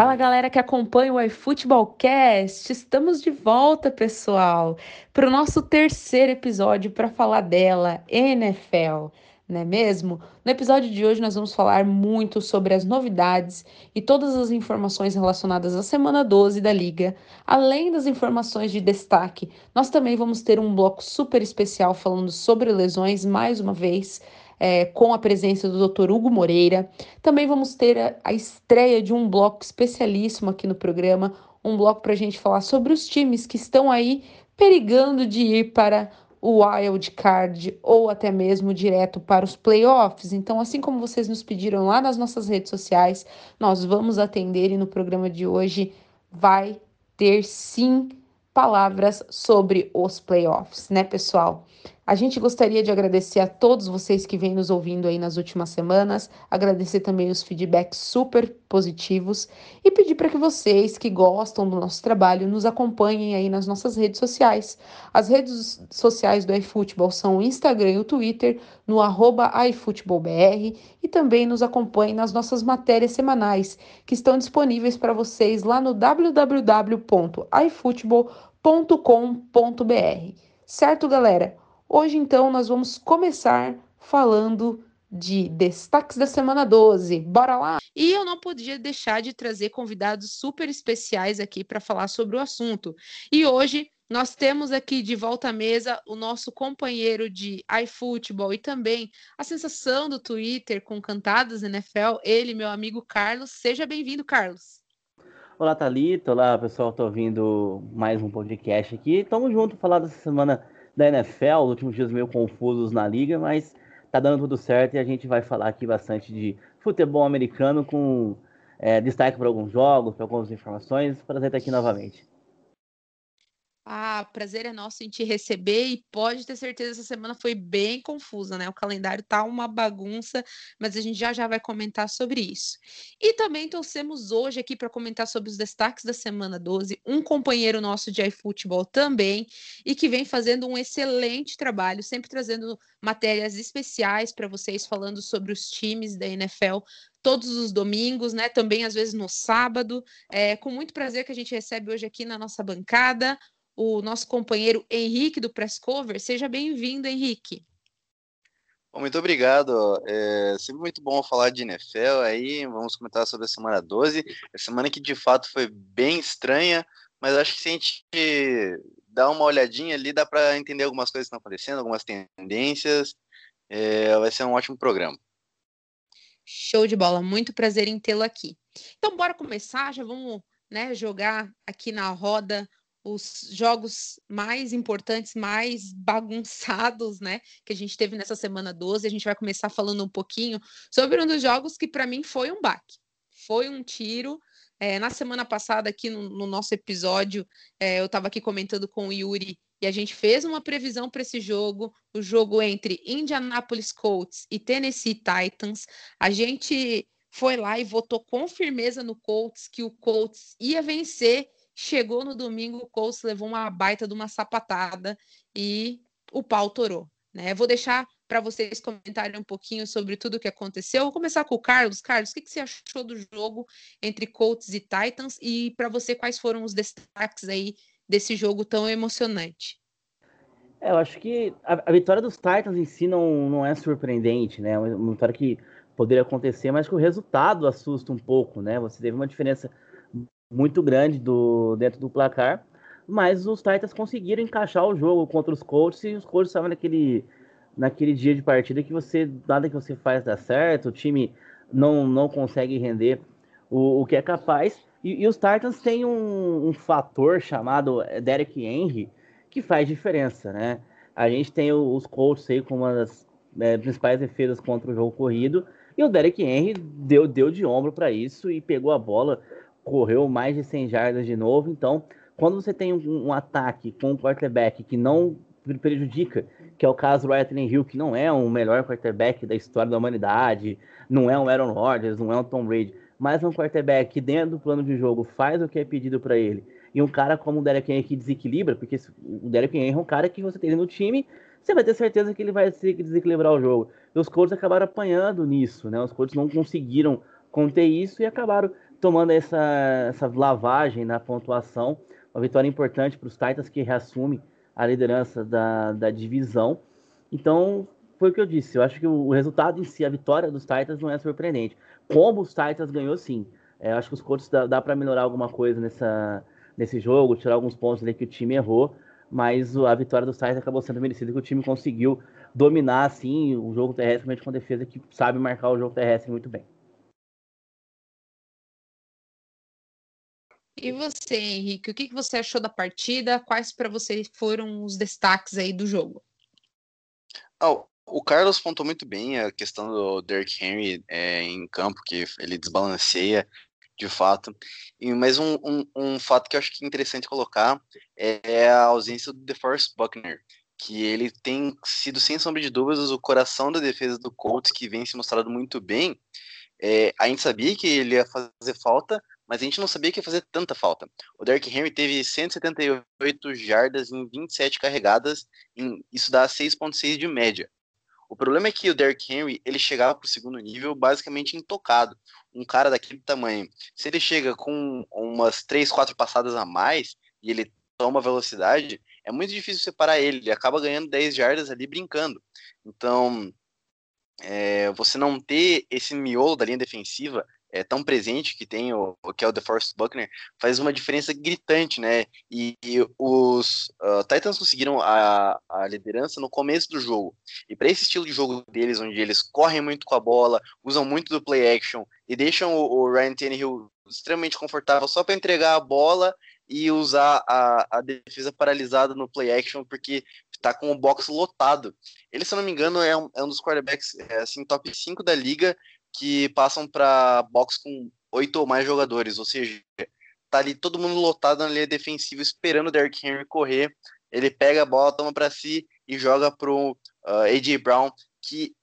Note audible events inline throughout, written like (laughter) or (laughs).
Fala galera que acompanha o iFootballcast, estamos de volta, pessoal, para o nosso terceiro episódio para falar dela, NFL, não é mesmo? No episódio de hoje nós vamos falar muito sobre as novidades e todas as informações relacionadas à semana 12 da liga, além das informações de destaque. Nós também vamos ter um bloco super especial falando sobre lesões mais uma vez é, com a presença do Dr. Hugo Moreira. Também vamos ter a, a estreia de um bloco especialíssimo aqui no programa, um bloco para a gente falar sobre os times que estão aí perigando de ir para o wild card ou até mesmo direto para os playoffs. Então, assim como vocês nos pediram lá nas nossas redes sociais, nós vamos atender e no programa de hoje vai ter sim palavras sobre os playoffs, né, pessoal? A gente gostaria de agradecer a todos vocês que vêm nos ouvindo aí nas últimas semanas, agradecer também os feedbacks super positivos e pedir para que vocês que gostam do nosso trabalho nos acompanhem aí nas nossas redes sociais. As redes sociais do iFootball são o Instagram e o Twitter, no arroba iFootballBR e também nos acompanhem nas nossas matérias semanais, que estão disponíveis para vocês lá no www.ifootball.com.br. Certo, galera? Hoje, então, nós vamos começar falando de destaques da semana 12. Bora lá? E eu não podia deixar de trazer convidados super especiais aqui para falar sobre o assunto. E hoje nós temos aqui de volta à mesa o nosso companheiro de iFootball e também a sensação do Twitter com cantadas NFL, ele, meu amigo Carlos. Seja bem-vindo, Carlos. Olá, Thalita. Olá, pessoal. Estou ouvindo mais um podcast aqui. Tamo junto falar dessa semana da NFL, os últimos dias meio confusos na liga, mas tá dando tudo certo e a gente vai falar aqui bastante de futebol americano com é, destaque para alguns jogos, para algumas informações. Prazer estar aqui novamente. Ah, prazer é nosso em te receber e pode ter certeza essa semana foi bem confusa, né? O calendário tá uma bagunça, mas a gente já já vai comentar sobre isso. E também trouxemos hoje aqui para comentar sobre os destaques da semana 12, um companheiro nosso de iFootball também, e que vem fazendo um excelente trabalho, sempre trazendo matérias especiais para vocês falando sobre os times da NFL todos os domingos, né? Também às vezes no sábado. É com muito prazer que a gente recebe hoje aqui na nossa bancada o nosso companheiro Henrique do Press Cover. Seja bem-vindo, Henrique. Bom, muito obrigado. É sempre muito bom falar de NFL aí. Vamos comentar sobre a semana 12. A semana que de fato foi bem estranha, mas acho que se a gente dar uma olhadinha ali, dá para entender algumas coisas que estão acontecendo, algumas tendências. É, vai ser um ótimo programa. Show de bola, muito prazer em tê-lo aqui. Então, bora começar, já vamos né, jogar aqui na roda os jogos mais importantes, mais bagunçados, né, que a gente teve nessa semana 12. A gente vai começar falando um pouquinho sobre um dos jogos que para mim foi um baque. Foi um tiro. É, na semana passada, aqui no, no nosso episódio, é, eu estava aqui comentando com o Yuri e a gente fez uma previsão para esse jogo, o jogo entre Indianapolis Colts e Tennessee Titans. A gente foi lá e votou com firmeza no Colts que o Colts ia vencer Chegou no domingo, o Colts levou uma baita de uma sapatada e o pau torou. Né? Vou deixar para vocês comentarem um pouquinho sobre tudo o que aconteceu. Vou começar com o Carlos. Carlos, o que, que você achou do jogo entre Colts e Titans? E para você, quais foram os destaques aí desse jogo tão emocionante? É, eu acho que a, a, vitória dos Titans em si não, não é surpreendente, né? Uma vitória que poderia acontecer, mas que o resultado assusta um pouco, né? Você teve uma diferença muito grande do, dentro do placar, mas os Titans conseguiram encaixar o jogo contra os Colts e os Colts estavam naquele, naquele dia de partida que você nada que você faz dá certo, o time não, não consegue render o, o que é capaz. E, e os Titans têm um, um, fator chamado Derek Henry que faz diferença, né? A gente tem os Colts aí como uma das é, principais defesas contra o jogo corrido e o Derek Henry deu, deu de ombro para isso e pegou a bola correu mais de 100 jardas de novo. Então, quando você tem um, um ataque com um quarterback que não prejudica, que é o caso do Ryan Hill, que não é o melhor quarterback da história da humanidade, não é um Aaron Rodgers, não é um Tom Brady, mas um quarterback que dentro do plano de jogo faz o que é pedido para ele. E um cara como o Derek Henry que desequilibra, porque o Derek Henry é um cara que você tem no time, você vai ter certeza que ele vai desequilibrar o jogo. E os Colts acabaram apanhando nisso, né? Os Colts não conseguiram conter isso e acabaram tomando essa, essa lavagem na pontuação. Uma vitória importante para os Titans que reassume a liderança da, da divisão. Então, foi o que eu disse. Eu acho que o, resultado em si, a vitória dos Titans, não é surpreendente. Como os Titans ganhou, sim. É, acho que os Colts dá, dá para melhorar alguma coisa nessa, nesse jogo, tirar alguns pontos ali que o time errou. Mas a vitória dos Titans acabou sendo merecida, que o time conseguiu dominar assim o jogo terrestre, com defesa que sabe marcar o jogo terrestre muito bem. E você, Henrique, o que você achou da partida? Quais para você foram os destaques aí do jogo? Oh, o Carlos pontou muito bem a questão do Derrick Henry é, em campo, que ele desbalanceia de fato. E, mas um, um, um, fato que eu acho que é interessante colocar é, a ausência do DeForest Buckner, que ele tem sido, sem sombra de dúvidas, o coração da defesa do Colts, que vem se mostrado muito bem. É, a gente sabia que ele ia fazer falta, mas a gente não sabia que ia fazer tanta falta. O Derrick Henry teve 178 jardas em 27 carregadas, em, isso dá 6.6 de média. O problema é que o Derrick Henry, ele chegava para o segundo nível basicamente intocado. Um cara daquele tamanho. Se ele chega com umas 3, 4 passadas a mais e ele toma velocidade, é muito difícil separar ele. Ele acaba ganhando 10 jardas ali brincando. Então, é, você não ter esse miolo da linha defensiva é, tão presente que tem o, que é o DeForest Buckner faz uma diferença gritante, né? E, e os uh, Titans conseguiram a, a, liderança no começo do jogo. E para esse estilo de jogo deles, onde eles correm muito com a bola, usam muito do play action e deixam o, o Ryan Tannehill extremamente confortável só para entregar a bola e usar a, a defesa paralisada no play action, porque tá com o box lotado. Ele, se eu não me engano, é um, é um dos quarterbacks é, assim, top 5 da liga que passam para box com oito ou mais jogadores, ou seja, tá ali todo mundo lotado na linha defensiva esperando o Derrick Henry correr, ele pega a bola, toma para si e joga pro uh, AJ Brown, que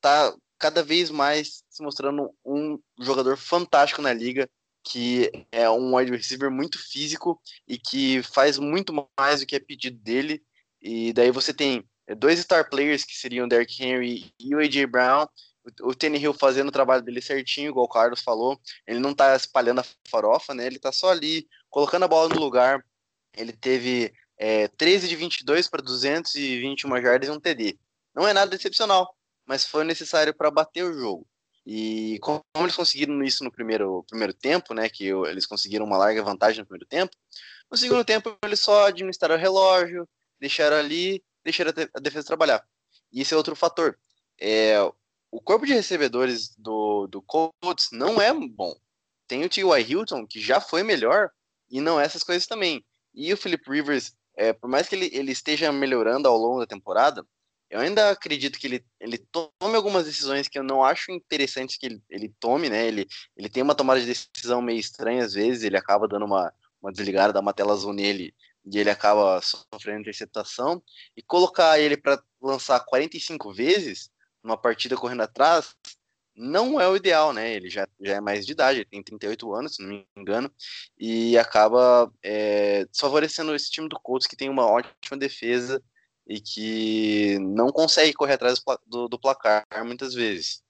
tá cada vez mais se mostrando um jogador fantástico na liga, que é um wide receiver muito físico e que faz muito mais do que é pedido dele. E daí você tem dois star players que seriam Derrick Henry e o AJ Brown, o Hill fazendo o trabalho dele certinho, igual o Carlos falou. Ele não tá espalhando a farofa, né? Ele tá só ali, colocando a bola no lugar. Ele teve é, 13 de 22 para 221 jardas e um TD. Não é nada excepcional, mas foi necessário para bater o jogo. E como eles conseguiram isso no primeiro, primeiro tempo, né? Que eles conseguiram uma larga vantagem no primeiro tempo. No segundo tempo, eles só administraram o relógio, deixaram ali, deixaram a defesa trabalhar. E esse é outro fator. É, o corpo de recebedores do, do Colts não é bom. Tem o T.Y. Hilton, que já foi melhor, e não essas coisas também. E o Philip Rivers, é, por mais que ele, ele esteja melhorando ao longo da temporada, eu ainda acredito que ele, ele tome algumas decisões que eu não acho interessantes que ele, ele tome, né? Ele, ele tem uma tomada de decisão meio estranha às vezes, ele acaba dando uma, uma desligada, dá uma tela azul nele e ele acaba sofrendo interceptação. E colocar ele para lançar 45 vezes numa partida correndo atrás, não é o ideal, né? Ele já, já é mais de idade, ele tem 38 anos, se não me engano, e acaba é, favorecendo esse time do Colts que tem uma ótima defesa e que não consegue correr atrás do, do placar muitas vezes.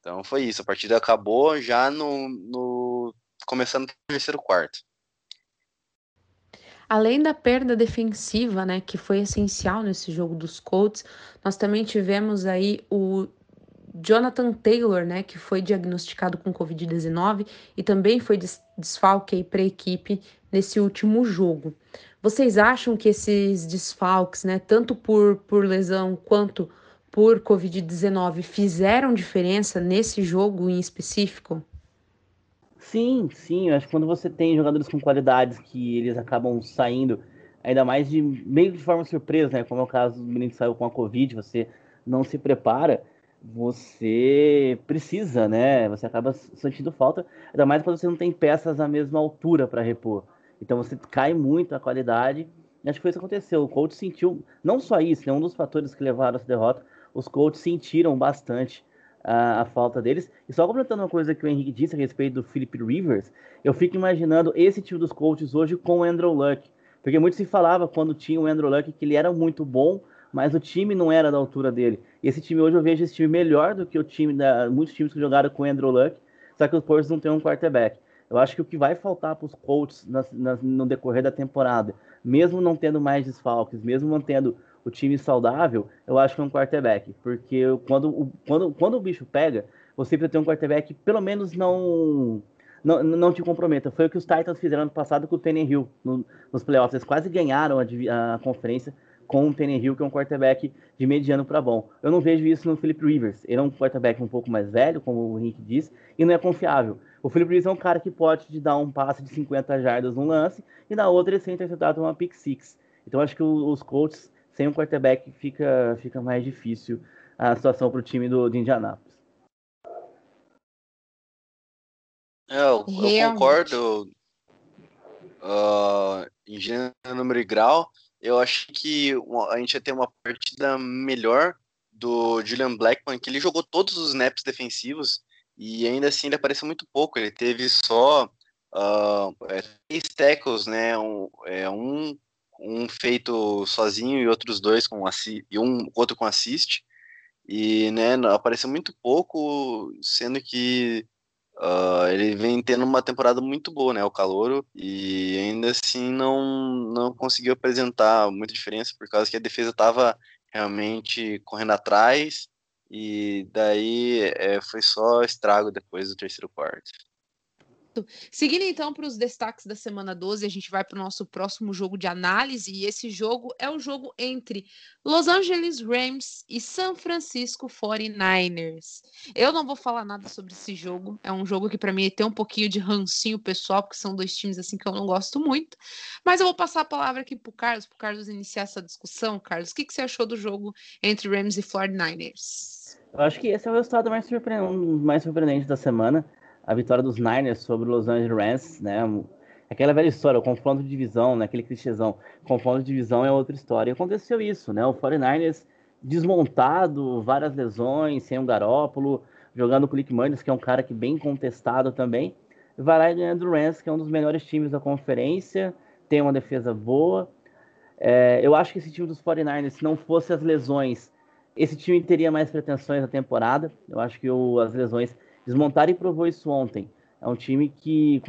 Então foi isso, a partida acabou já no, no começando terceiro quarto. Além da perda defensiva, né, que foi essencial nesse jogo dos Colts, nós também tivemos aí o Jonathan Taylor, né, que foi diagnosticado com Covid-19 e também foi desfalque para a equipe nesse último jogo. Vocês acham que esses desfalques, né, tanto por, por lesão quanto por Covid-19, fizeram diferença nesse jogo em específico? Sim, sim. Eu acho que quando você tem jogadores com qualidades que eles acabam saindo, ainda mais de meio de forma surpresa, né? Como é o caso do menino que saiu com a Covid, você não se prepara, você precisa, né? Você acaba sentindo falta, ainda mais quando você não tem peças à mesma altura para repor. Então você cai muito a qualidade. E acho que foi isso que aconteceu. O coach sentiu, não só isso, né? Um dos fatores que levaram a essa derrota, os coaches sentiram bastante a, a, falta deles. E só completando uma coisa que o Henrique disse a respeito do Philip Rivers, eu fico imaginando esse time dos coaches hoje com o Andrew Luck. Porque muito se falava quando tinha o Andrew Luck que ele era muito bom, mas o time não era da altura dele. E esse time hoje eu vejo esse time melhor do que o time da muitos times que jogaram com o Andrew Luck, só que os Portos não tem um quarterback. Eu acho que o que vai faltar para os Colts no decorrer da temporada, mesmo não tendo mais desfalques, mesmo mantendo o time saudável, eu acho que é um quarterback. Porque quando, quando, quando o bicho pega, você precisa ter um quarterback que pelo menos não, não, não te comprometa. Foi o que os Titans fizeram ano passado com o Hill no, nos playoffs. Eles quase ganharam a, a conferência com o Hill, que é um quarterback de mediano para bom. Eu não vejo isso no Philip Rivers. Ele é um quarterback um pouco mais velho, como o Henrique disse, e não é confiável. O Philip Rivers é um cara que pode te dar um passe de 50 jardas no lance, e na outra ele ser interceptado uma pick six. Então acho que os Colts, sem um quarterback, fica, fica mais difícil a situação para o time do, de Indianápolis. É, eu, eu concordo uh, em gênero, número e grau. Eu acho que a gente ia ter uma partida melhor do Julian Blackman, que ele jogou todos os snaps defensivos e ainda assim ele apareceu muito pouco. Ele teve só uh, é, três tackles, né? Um, é, um, um feito sozinho e outros dois com e um outro com assist. E né, apareceu muito pouco, sendo que Uh, ele vem tendo uma temporada muito boa, né? O Calouro, e ainda assim não, não conseguiu apresentar muita diferença, por causa que a defesa estava realmente correndo atrás, e daí é, foi só estrago depois do terceiro quarto. Seguindo então para os destaques da semana 12, a gente vai para o nosso próximo jogo de análise, e esse jogo é o jogo entre Los Angeles Rams e San Francisco 49ers. Eu não vou falar nada sobre esse jogo, é um jogo que para mim tem um pouquinho de rancinho pessoal, porque são dois times assim que eu não gosto muito, mas eu vou passar a palavra aqui para o Carlos, para o Carlos iniciar essa discussão. Carlos, o que, que você achou do jogo entre Rams e 49ers? Eu acho que esse é o resultado mais, surpreendente, mais surpreendente da semana a vitória dos Niners sobre os Los Angeles Rams, né? Aquela velha história, o confronto de divisão, né? aquele clichêzão, confronto de divisão é outra história. E aconteceu isso, né? O 49ers desmontado, várias lesões, sem um Garópolo, jogando com o Lick Murders, que é um cara que bem contestado também. Vai lá e ganha do Rams, que é um dos melhores times da conferência, tem uma defesa boa. É, eu acho que esse time dos 49ers, se não fosse as lesões, esse time teria mais pretensões na temporada. Eu acho que o, as lesões Desmontar e provou isso ontem. É um time que.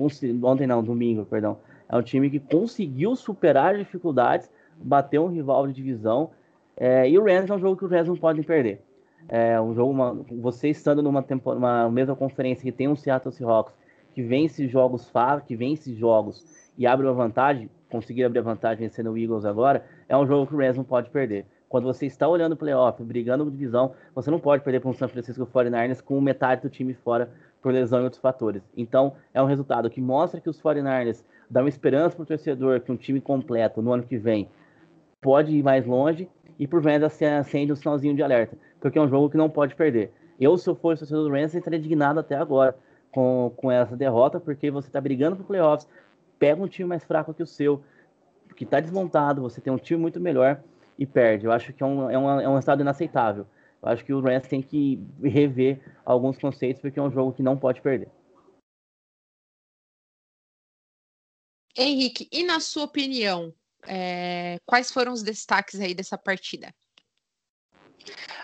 Ontem não, domingo, perdão. É um time que conseguiu superar dificuldades, bater um rival de divisão. É, e o Rams é um jogo que os Rams não podem perder. É um jogo, uma, você estando numa, temporada, uma mesma conferência que tem um Seattle Seahawks, que vence jogos que vence jogos e abre uma vantagem, conseguir abrir a vantagem vencendo o Eagles agora, é um jogo que o Rams não pode perder. Quando você está olhando o playoff, brigando com divisão, você não pode perder para um San Francisco 49ers com metade do time fora por lesão e outros fatores. Então, é um resultado que mostra que os 49ers dão esperança para o torcedor que um time completo no ano que vem pode ir mais longe e por vezes acende um sinalzinho de alerta, porque é um jogo que não pode perder. Eu, se eu fosse torcedor do Rams, estaria indignado até agora com, com essa derrota, porque você está brigando para playoffs, pega um time mais fraco que o seu, que está desmontado, você tem um time muito melhor, e perde. Eu acho que é um, é um, é um resultado inaceitável. Eu acho que o Rams tem que rever alguns conceitos, porque é um jogo que não pode perder. Henrique, e na sua opinião, é, quais foram os destaques aí dessa partida?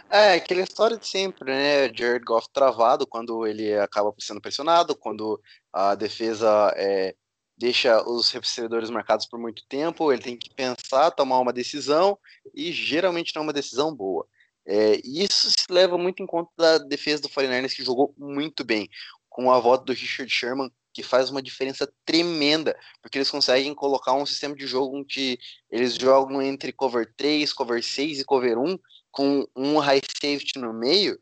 É, aquela história de sempre, né? Jared Goff travado quando ele acaba sendo pressionado, quando a defesa é, deixa os recebedores marcados por muito tempo, ele tem que pensar, tomar uma decisão, e geralmente não é uma decisão boa. É, isso se leva muito em conta da defesa do 49ers, que jogou muito bem, com a volta do Richard Sherman, que faz uma diferença tremenda, porque eles conseguem colocar um sistema de jogo onde eles jogam entre cover 3, cover 6 e cover 1, com um high safety no meio,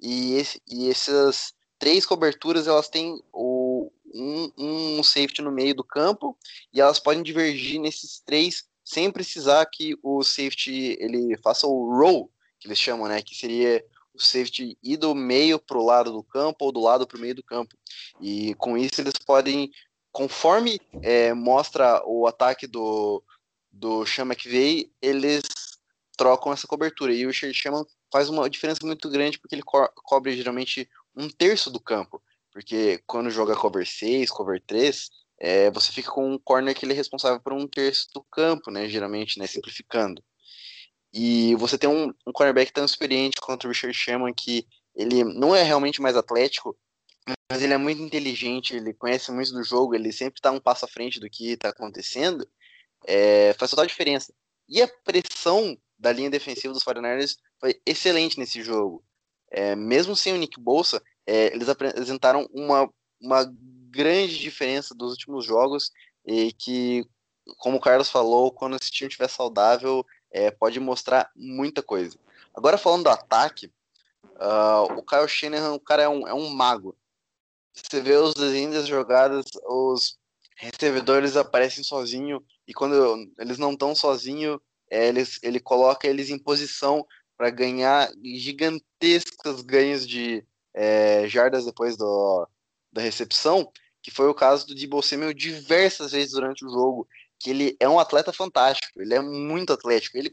e, esse, e essas três coberturas elas têm o, um, um safety no meio do campo e elas podem divergir nesses três sem precisar que o safety ele faça o roll, que eles chamam, né, que seria o safety ir do meio para o lado do campo ou do lado para o meio do campo. E com isso eles podem, conforme é, mostra o ataque do, do Sean McVay, eles trocam essa cobertura. E o Sherman faz uma diferença muito grande porque ele co cobre geralmente um terço do campo. Porque quando joga cover 6, cover 3, é, você fica com um corner que ele é responsável por um terço do campo, né? Geralmente, né? Simplificando. E você tem um, um cornerback tão experiente quanto o Richard Sherman, que ele não é realmente mais atlético, mas ele é muito inteligente, ele conhece muito do jogo, ele sempre está um passo à frente do que está acontecendo, é, faz total diferença. E a pressão da linha defensiva dos 49ers foi excelente nesse jogo. É, mesmo sem o Nick Bolsa, é, eles apresentaram uma, uma grande diferença dos últimos jogos e que, como o Carlos falou, quando esse time estiver saudável, é, pode mostrar muita coisa. Agora falando do ataque, uh, o Kyle Shanahan, o cara é um, é um mago. Você vê os desenhos das jogadas, os recebedores aparecem sozinho e quando eles não estão sozinho, é, eles, ele coloca eles em posição para ganhar gigantescos ganhos de é, jardas depois do, da recepção, que foi o caso do Debo Samuel diversas vezes durante o jogo, que ele é um atleta fantástico, ele é muito atlético, ele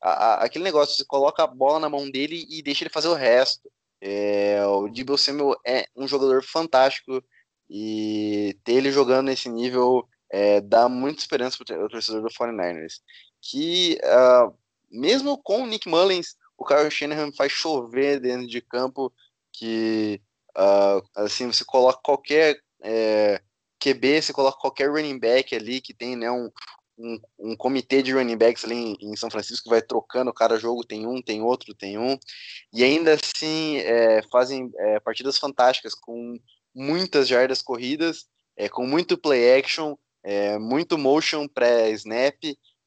a, a, aquele negócio, você coloca a bola na mão dele e deixa ele fazer o resto. É, o Debo Samuel é um jogador fantástico e ter ele jogando nesse nível é, dá muita esperança para o torcedor do 49ers. Que uh, mesmo com o Nick Mullins, o Kyle Shanahan faz chover dentro de campo que uh, assim você coloca qualquer é, QB, você coloca qualquer running back ali que tem né, um, um, um, comitê de running backs ali em, em, São Francisco que vai trocando, cada jogo tem um, tem outro, tem um, e ainda assim é, fazem é, partidas fantásticas com muitas jardas corridas, é, com muito play action, é, muito motion pré-snap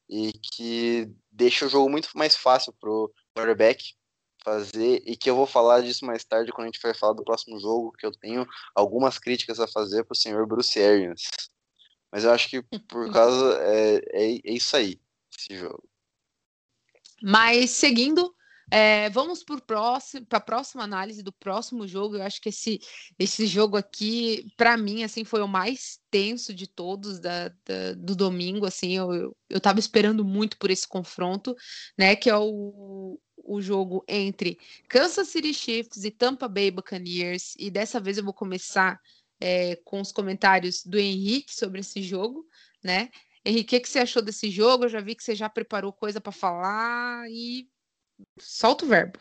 e que deixa o jogo muito mais fácil pro quarterback fazer e que eu vou falar disso mais tarde quando a gente for falar do próximo jogo, que eu tenho algumas críticas a fazer pro senhor Bruce Arians. Mas eu acho que por (laughs) causa é, é, é isso aí, esse jogo. Mas seguindo, é, vamos para a próxima análise do próximo jogo. Eu acho que esse, esse jogo aqui, para mim, assim, foi o mais tenso de todos da, da do domingo. Assim, eu, eu, eu tava esperando muito por esse confronto, né? Que é o, o jogo entre Kansas City Chiefs e Tampa Bay Buccaneers. E dessa vez eu vou começar é, com os comentários do Henrique sobre esse jogo, né? Henrique, o que, que você achou desse jogo? Eu já vi que você já preparou coisa para falar e solta o verbo.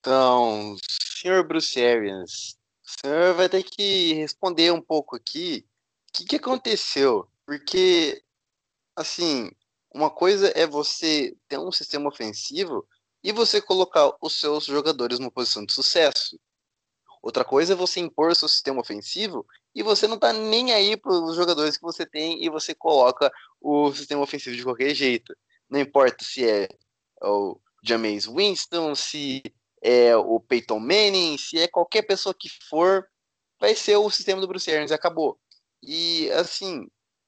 Então, senhor Bruce Arians, o senhor vai ter que responder um pouco aqui o que, que aconteceu. Porque, assim, uma coisa é você ter um sistema ofensivo e você colocar os seus jogadores numa posição de sucesso. Outra coisa é você impor seu sistema ofensivo e você não tá nem aí para os jogadores que você tem e você coloca o sistema ofensivo de qualquer jeito. Não importa se é o Jameis Winston, se é o Peyton Manning, se é qualquer pessoa que for, vai ser o sistema do Bruce Arians acabou. E assim,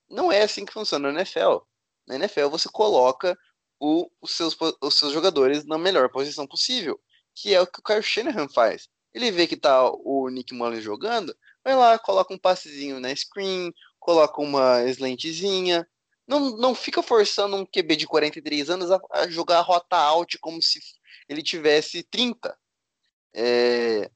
não é assim que funciona na NFL. Na NFL você coloca o, os, seus, os seus jogadores na melhor posição possível, que é o que o Kyle Shanahan faz. Ele vê que tá o Nick Mullins jogando, vai lá, coloca um passezinho na screen, coloca uma slantzinha, não, não fica forçando um QB de 43 anos a, a jogar a rota out como se ele tivesse 30. É,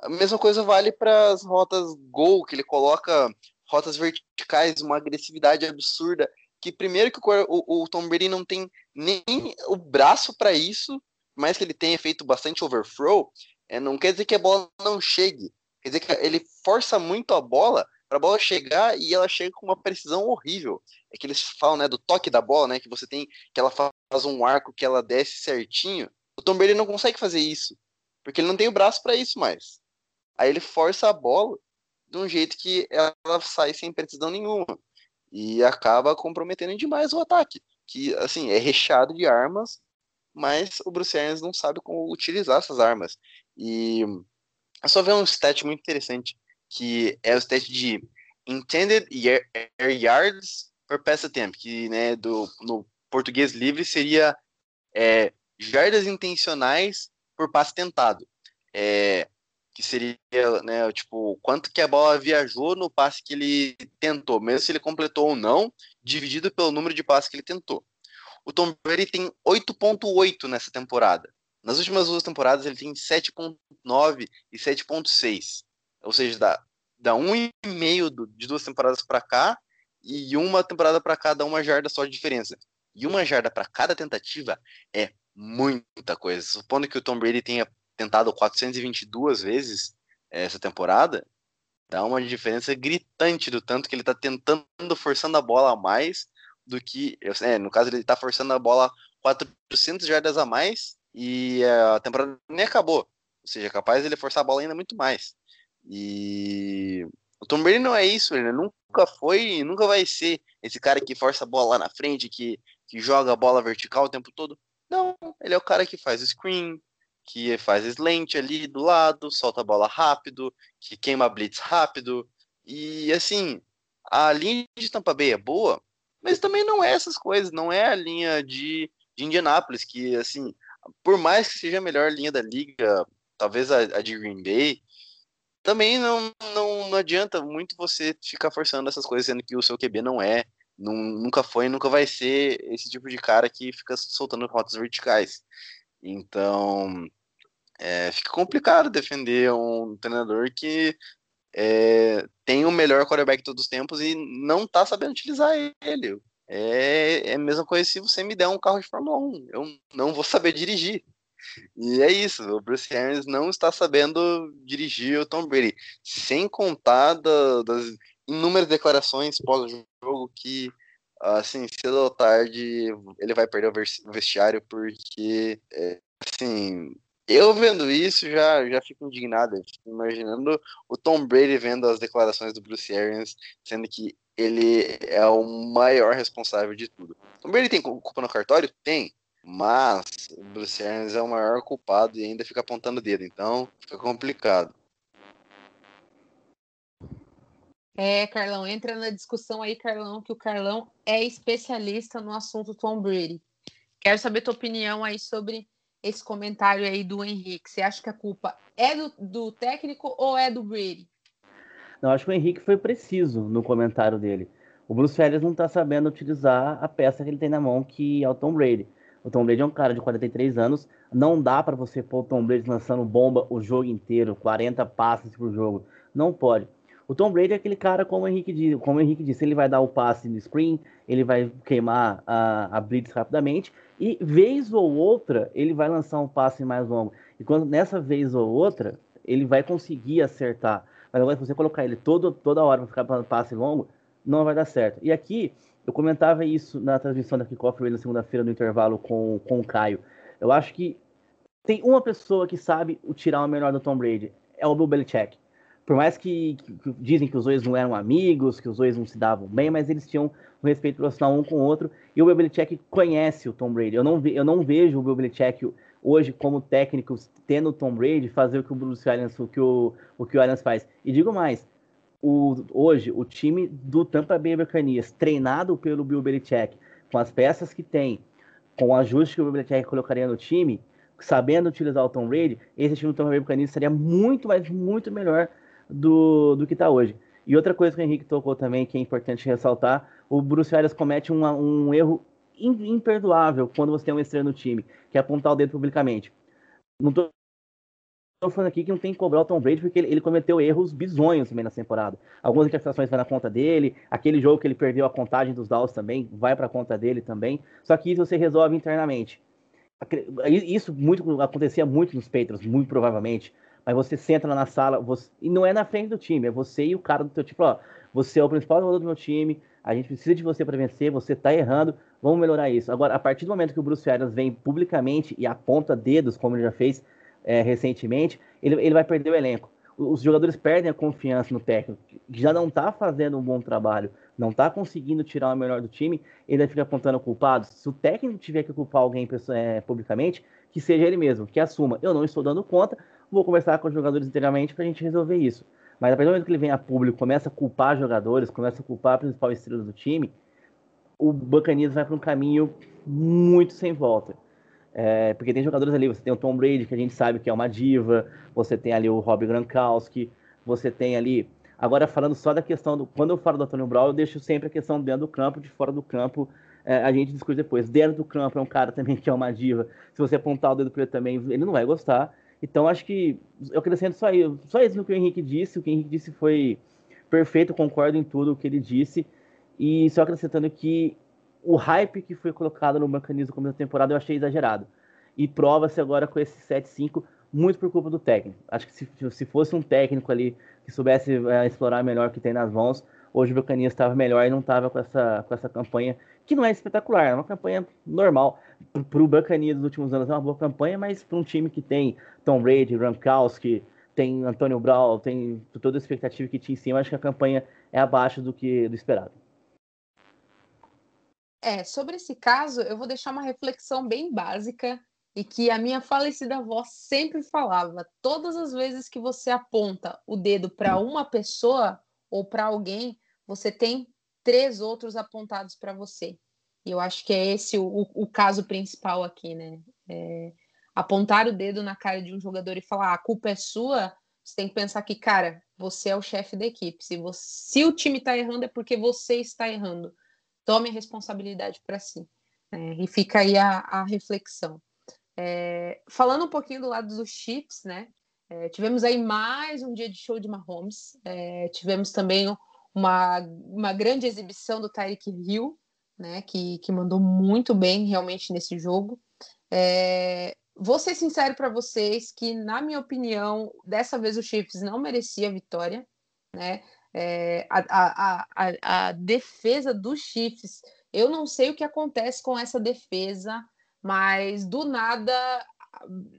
a mesma coisa vale para as rotas gol, que ele coloca rotas verticais, uma agressividade absurda que primeiro que o, o, o Tom Brady não tem nem o braço para isso, mais que ele tenha feito bastante overthrow, é, não quer dizer que a bola não chegue. Quer dizer que ele força muito a bola para a bola chegar e ela chega com uma precisão horrível. É que eles falam, né, do toque da bola, né, que você tem que ela faz um arco que ela desce certinho. O Tom Brady não consegue fazer isso, porque ele não tem o braço para isso mais. Aí ele força a bola de um jeito que ela sai sem precisão nenhuma e acaba comprometendo demais o ataque, que assim é recheado de armas, mas o Bruce Arians não sabe como utilizar essas armas. E é só ver um stat muito interessante, que é o stat de intended air yards per attempt, que né, do, no português livre seria é, jardas intencionais por passe tentado. É, que seria, né, tipo, quanto que a bola viajou no passe que ele tentou, mesmo se ele completou ou não, dividido pelo número de passes que ele tentou. O Tom Brady tem 8.8 nessa temporada. Nas últimas duas temporadas ele tem 7.9 e 7.6. Ou seja, dá, dá um e meio de duas temporadas para cá e uma temporada para cada uma jarda só de diferença. E uma jarda para cada tentativa é muita coisa. Supondo que o Tom Brady tenha tentado 422 vezes, essa temporada, dá uma diferença gritante do tanto que ele tá tentando, forçando a bola a mais do que. É, no caso, ele tá forçando a bola 400 jardas a mais e a temporada nem acabou. Ou seja, é capaz ele forçar a bola ainda muito mais. E o Tom Brady não é isso, ele nunca foi e nunca vai ser esse cara que força a bola lá na frente, que, que joga a bola vertical o tempo todo. Não, ele é o cara que faz screen, que faz slant ali do lado, solta a bola rápido, que queima blitz rápido. E assim, a linha de Tampa Bay é boa, mas também não é essas coisas, não é a linha de, de Indianápolis, que assim, por mais que seja a melhor linha da liga, talvez a, a de Green Bay, também não, não, não adianta muito você ficar forçando essas coisas, sendo que o seu QB não é, não, nunca foi, nunca vai ser esse tipo de cara que fica soltando rotas verticais. Então, é, fica complicado defender um treinador que é, tem o melhor quarterback de todos os tempos e não tá sabendo utilizar ele. É, é a mesma coisa se você me der um carro de Fórmula 1. Eu não vou saber dirigir. E é isso, o Bruce Arians não está sabendo dirigir o Tom Brady, sem contar da, das inúmeras declarações pós-jogo que, assim, cedo ou tarde ele vai perder o vestiário porque, é, assim, eu vendo isso já, já fico indignado, fico imaginando o Tom Brady vendo as declarações do Bruce Arians, sendo que ele é o maior responsável de tudo. Tom Brady tem culpa no cartório? Tem. Mas o Bruce Arians é o maior culpado e ainda fica apontando o dedo, então fica complicado. É, Carlão, entra na discussão aí, Carlão, que o Carlão é especialista no assunto Tom Brady. Quero saber tua opinião aí sobre esse comentário aí do Henrique. Você acha que a culpa é do, do técnico ou é do Brady? Não, acho que o Henrique foi preciso no comentário dele. O Bruce Arians não está sabendo utilizar a peça que ele tem na mão, que é o Tom Brady. O Tom Brady é um cara de 43 anos. Não dá para você pôr o Tom Brady lançando bomba o jogo inteiro, 40 passes por jogo. Não pode. O Tom Brady é aquele cara, como o Henrique disse, como Henrique disse ele vai dar o passe no screen, ele vai queimar a, a blitz rapidamente, e vez ou outra, ele vai lançar um passe mais longo. E quando nessa vez ou outra, ele vai conseguir acertar. Mas agora, se você colocar ele todo, toda hora para ficar para passe longo, não vai dar certo. E aqui, eu comentava isso na transmissão da Kickoff na segunda-feira no intervalo com, com o Caio. Eu acho que tem uma pessoa que sabe tirar o melhor do Tom Brady. É o Bill Belichick. Por mais que, que, que, dizem que os dois não eram amigos, que os dois não se davam bem, mas eles tinham um respeito profissional um com o outro. E o Bill Belichick conhece o Tom Brady. Eu não, ve, eu não vejo o Bill Belichick hoje como técnico tendo o Tom Brady fazer o que o Bruce Arians, o que o, o que o Arians faz. E digo mais, o, hoje o time do Tampa Bay Buccaneers, treinado pelo Bill Belichick, com as peças que tem, com o ajuste que o Bill Belichick colocaria no time, sabendo utilizar o Tom Brady, esse time do Tampa Bay Buccaneers seria muito, mas muito melhor do, do que está hoje. E outra coisa que o Henrique tocou também, que é importante ressaltar, o Bruce Arias comete uma, um erro imperdoável quando você tem uma estrela no time, que é apontar o dedo publicamente. Não estou estou falando aqui que não tem que cobrar o Tom Brady porque ele, ele cometeu erros bizonhos também na temporada. Algumas interpretações vai na conta dele, aquele jogo que ele perdeu a contagem dos Downs também vai para a conta dele também. Só que isso você resolve internamente. Isso muito acontecia muito nos Patriots, muito provavelmente. Mas você senta lá na sala, você, e não é na frente do time, é você e o cara do teu tipo, ó, você é o principal jogador do meu time, a gente precisa de você para vencer, você tá errando, vamos melhorar isso. Agora, a partir do momento que o Bruce Arians vem publicamente e aponta dedos, como ele já fez é, recentemente, ele, ele vai perder o elenco. Os jogadores perdem a confiança no técnico, que já não está fazendo um bom trabalho, não está conseguindo tirar o melhor do time, ele vai ficar apontando culpados. Se o técnico tiver que culpar alguém é, publicamente, que seja ele mesmo, que assuma. Eu não estou dando conta, vou conversar com os jogadores inteiramente para a gente resolver isso. Mas a partir do momento que ele vem a público, começa a culpar jogadores, começa a culpar a principal estrela do time, o Buccaneers vai para um caminho muito sem volta. É, porque tem jogadores ali, você tem o Tom Brady, que a gente sabe que é uma diva, você tem ali o Rob Gronkowski, você tem ali. Agora, falando só da questão do. Quando eu falo do Antônio Brown, eu deixo sempre a questão dentro do campo, de fora do campo, é, a gente discute depois. Dentro do campo é um cara (laughs) também que é uma diva. Se você apontar o dedo para ele também, ele não vai gostar. Então, acho que eu acrescento só, só isso que o Henrique disse. O que o Henrique disse foi perfeito, concordo em tudo o que ele disse. E só acrescentando que o hype que foi colocado no mecanismo no começo da temporada eu achei exagerado. E prova-se agora com esse 7-5 muito por culpa do técnico. Acho que se, se fosse um técnico ali que soubesse é, explorar melhor o que tem nas mãos, hoje o Buccaneers estava melhor e não estava com essa, com essa campanha, que não é espetacular, é uma campanha normal. Para o Buccaneers dos últimos anos é uma boa campanha, mas para um time que tem Tom Brady, Gronkowski, tem Antônio Brown, tem toda a expectativa que tinha em cima, acho que a campanha é abaixo do que do esperado. É, sobre esse caso, eu vou deixar uma reflexão bem básica e que a minha falecida avó sempre falava: todas as vezes que você aponta o dedo para uma pessoa ou para alguém, você tem três outros apontados para você. E eu acho que é esse o, o, o caso principal aqui, né? É, apontar o dedo na cara de um jogador e falar: ah, a culpa é sua. Você tem que pensar que, cara, você é o chefe da equipe. Se, você, se o time está errando, é porque você está errando. Tome a responsabilidade para si. É, e fica aí a, a reflexão. É, falando um pouquinho do lado dos chips, né? É, tivemos aí mais um dia de show de Mahomes. É, tivemos também uma, uma grande exibição do Tyreek Hill, né? Que, que mandou muito bem realmente nesse jogo. É, vou ser sincero para vocês que, na minha opinião, dessa vez o Chiefs não merecia a vitória, né? É, a, a, a, a defesa dos Chiefs, eu não sei o que acontece com essa defesa mas do nada,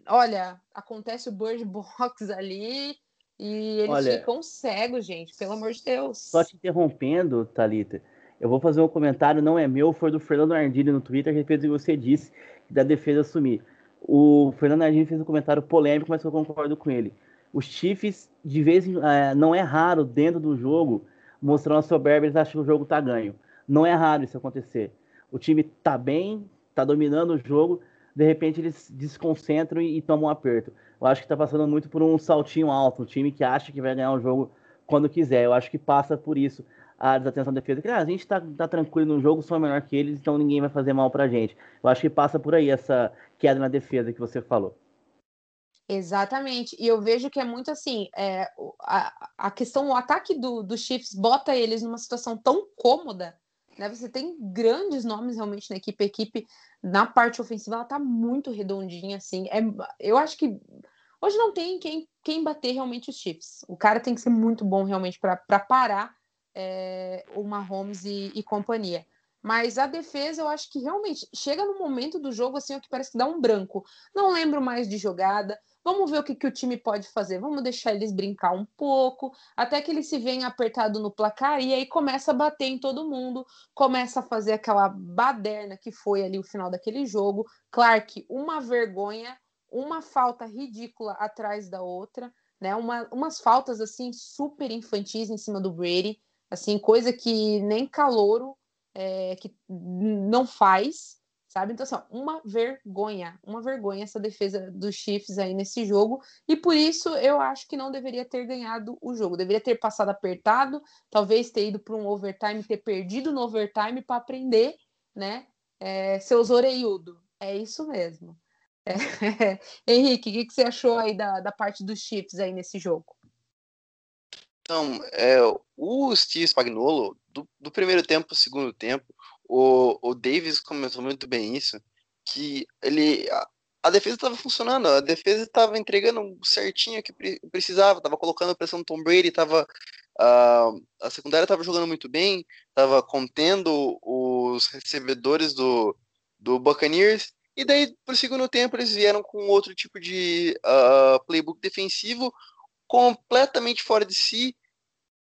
olha, acontece o Bird (laughs) Box ali e eles olha, ficam cegos, gente, pelo amor de Deus. Só te interrompendo, Talita, eu vou fazer um comentário, não é meu, foi do Fernando Ardilho no Twitter a respeito do que você disse da defesa sumir. O Fernando Ardilho fez um comentário polêmico, mas eu concordo com ele. Os Chiefs, de vez em é, não é raro dentro do jogo mostrar uma soberba, eles acham que o jogo tá ganho. Não é raro isso acontecer. O time tá bem, tá dominando o jogo, de repente eles desconcentram e, e tomam um aperto. Eu acho que está passando muito por um saltinho alto, um time que acha que vai ganhar o jogo quando quiser. Eu acho que passa por isso a desatenção da defesa. Que, ah, a gente está tá tranquilo no jogo, só menor que eles, então ninguém vai fazer mal para a gente. Eu acho que passa por aí essa queda na defesa que você falou. Exatamente. E eu vejo que é muito assim, é, a, a questão, o ataque do, do Chiefs bota eles numa situação tão cômoda né? Você tem grandes nomes realmente na equipe. A equipe, na parte ofensiva, ela tá muito redondinha, assim. É, eu acho que hoje não tem quem, quem bater realmente os Chiefs. O cara tem que ser muito bom realmente para parar é, o Mahomes e, e companhia. Mas a defesa, eu acho que realmente chega no momento do jogo assim, que parece que dá um branco. Não lembro mais de jogada. Vamos ver o que, que o time pode fazer. Vamos deixar eles brincar um pouco, até que eles se veem apertado no placar e aí começa a bater em todo mundo, começa a fazer aquela baderna que foi ali o final daquele jogo. Clark, uma vergonha, uma falta ridícula atrás da outra, né? Uma, umas faltas assim super infantis em cima do Brady, assim, coisa que nem calouro é, que não faz sabe? Então, assim, uma vergonha, uma vergonha essa defesa dos Chiefs aí nesse jogo, e por isso eu acho que não deveria ter ganhado o jogo, deveria ter passado apertado, talvez ter ido para um overtime, ter perdido no overtime para aprender, né? É, seus oreiudo, é isso mesmo. É. (laughs) Henrique, o que, que, você achou aí da, da parte dos Chiefs aí nesse jogo? Então, é, o Steve Spagnolo, do, do primeiro tempo para o segundo tempo, o, o Davis comentou muito bem isso, que ele a, a defesa estava funcionando, a defesa estava entregando certinho o que precisava, estava colocando pressão no Tom Brady, tava, uh, a secundária estava jogando muito bem, estava contendo os recebedores do, do Buccaneers, e daí, pro segundo tempo, eles vieram com outro tipo de uh, playbook defensivo, completamente fora de si,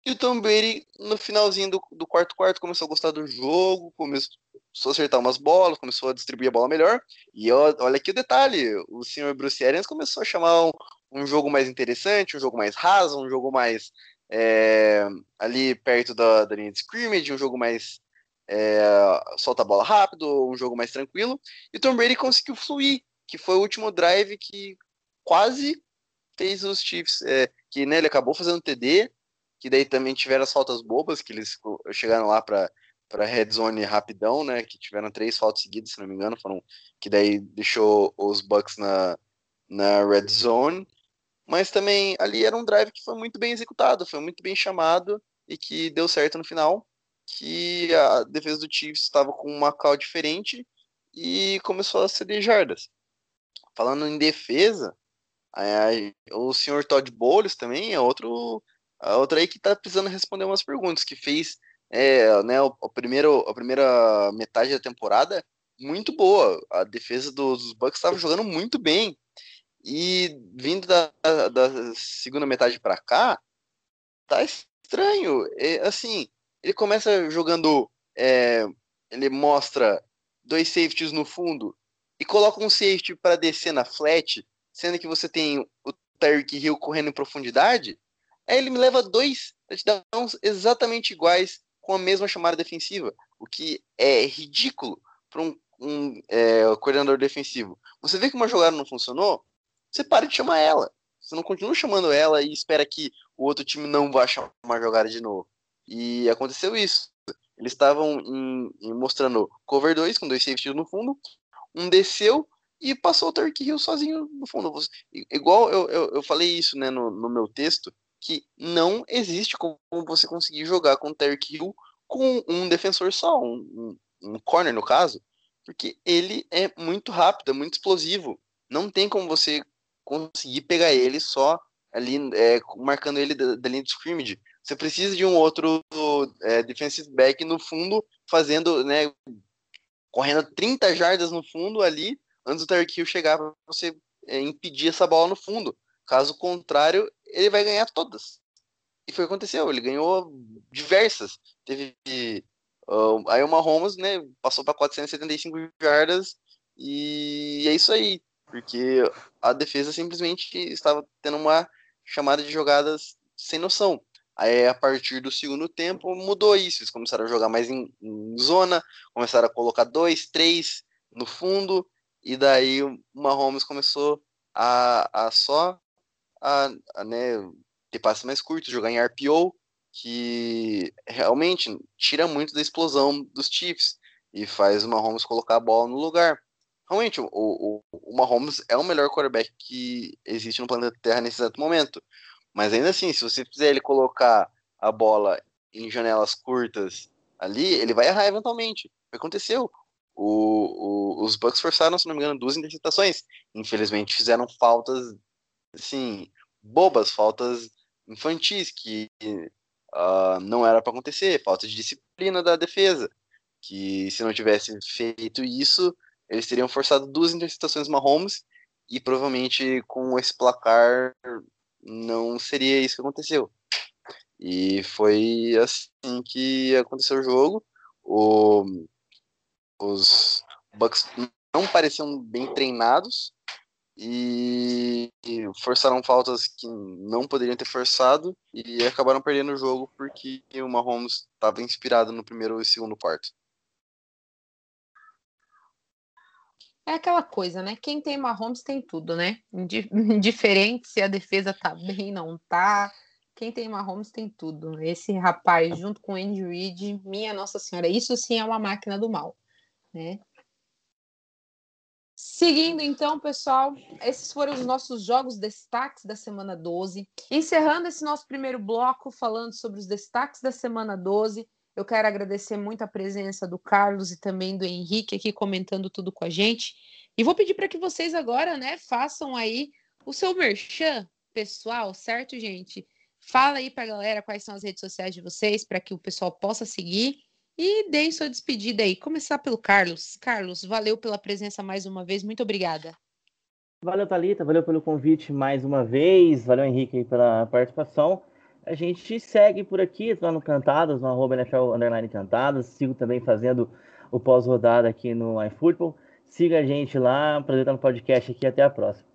e o Tom Brady, no finalzinho do, do quarto quarto, começou a gostar do jogo, começou a acertar umas bolas, começou a distribuir a bola melhor. E olha aqui o detalhe: o senhor Bruce Arians começou a chamar um, um, jogo mais interessante, um jogo mais raso, um jogo mais é, ali perto da, da, linha de scrimmage, um jogo mais é, solta a bola rápido, um jogo mais tranquilo. E o Tom Brady conseguiu fluir, que foi o último drive que quase fez os Chiefs, é, que né, ele acabou fazendo TD que daí também tiveram as faltas bobas, que eles chegaram lá para para red zone rapidão, né? Que tiveram três faltas seguidas, se não me engano, foram que daí deixou os Bucks na, na red zone. Mas também ali era um drive que foi muito bem executado, foi muito bem chamado e que deu certo no final. Que a defesa do Chiefs estava com uma call diferente e começou a ceder jardas. Falando em defesa, Aí, o senhor Todd Bowles também é outro, outro aí que tá precisando responder umas perguntas, que fez é, né, o, o, primeiro, a primeira metade da temporada muito boa. A defesa dos Bucks estava jogando muito bem. E vindo da, da segunda metade para cá, tá estranho. É, assim, ele começa jogando. É, ele mostra dois safeties no fundo e coloca um safety para descer na flat, sendo que você tem o Tyreek Hill correndo em profundidade. Aí ele me leva dois touchdowns exatamente iguais com a mesma chamada defensiva, o que é ridículo para um, um é, coordenador defensivo. Você vê que uma jogada não funcionou, você para de chamar ela. Você não continua chamando ela e espera que o outro time não vá chamar a jogada de novo. E aconteceu isso. Eles estavam mostrando cover 2 com dois safeties no fundo. Um desceu e passou o Turk Hill sozinho no fundo. Igual eu, eu, eu falei isso né, no, no meu texto, que não existe como você conseguir jogar com o Tarek Hill com um defensor só, um, um, corner no caso, porque ele é muito rápido, é muito explosivo. Não tem como você conseguir pegar ele só ali, é, marcando ele da, da, linha de scrimmage. Você precisa de um outro é, defensive back no fundo, fazendo, né, correndo 30 jardas no fundo ali, antes do Tarek Hill chegar para você é, impedir essa bola no fundo. Caso contrário, ele vai ganhar todas. E foi o que aconteceu, ele ganhou diversas. Teve. Uh, aí o Mahomes, né, passou para 475 jardas e é isso aí. Porque a defesa simplesmente estava tendo uma chamada de jogadas sem noção. Aí, a partir do segundo tempo, mudou isso. Eles começaram a jogar mais em, em zona, começaram a colocar dois, três no fundo, e daí o Mahomes começou a, a só a, a né, ter passes mais curtos, jogar em RPO, que realmente tira muito da explosão dos Chiefs e faz o Mahomes colocar a bola no lugar. Realmente, o, o, o Mahomes é o melhor quarterback que existe no planeta Terra nesse exato momento. Mas ainda assim, se você fizer ele colocar a bola em janelas curtas ali, ele vai errar eventualmente. Aconteceu? O, o, os Bucks forçaram, se não me engano, duas interceptações. Infelizmente, fizeram faltas assim, bobas, faltas infantis que uh, não era para acontecer, falta de disciplina da defesa, que se não tivesse feito isso, eles teriam forçado duas interceptações Mahomes e provavelmente com esse placar não seria isso que aconteceu. E foi assim que aconteceu o jogo. O, os Bucks não pareciam bem treinados, e forçaram faltas que não poderiam ter forçado e acabaram perdendo o jogo porque o Mahomes estava inspirado no primeiro e segundo quarto. É aquela coisa, né? Quem tem Mahomes tem tudo, né? (laughs) Indiferente se a defesa tá bem, não tá. Quem tem Mahomes tem tudo. Esse rapaz, junto com o Andy Reid, minha Nossa Senhora, isso sim é uma máquina do mal, né? Seguindo então, pessoal, esses foram os nossos jogos destaques da semana 12. Encerrando esse nosso primeiro bloco falando sobre os destaques da semana 12, eu quero agradecer muito a presença do Carlos e também do Henrique aqui comentando tudo com a gente. E vou pedir para que vocês agora, né, façam aí o seu merchan pessoal, certo, gente? Fala aí para a galera quais são as redes sociais de vocês para que o pessoal possa seguir e deem sua despedida aí. Começar pelo Carlos. Carlos, valeu pela presença mais uma vez. Muito obrigada. Valeu, Thalita. Valeu pelo convite mais uma vez. Valeu, Henrique, pela participação. A gente segue por aqui, lá no Cantadas, no arroba NFL Underline Cantadas. Sigo também fazendo o pós-rodada aqui no iFootball. Siga a gente lá, estar no podcast aqui. Até a próxima.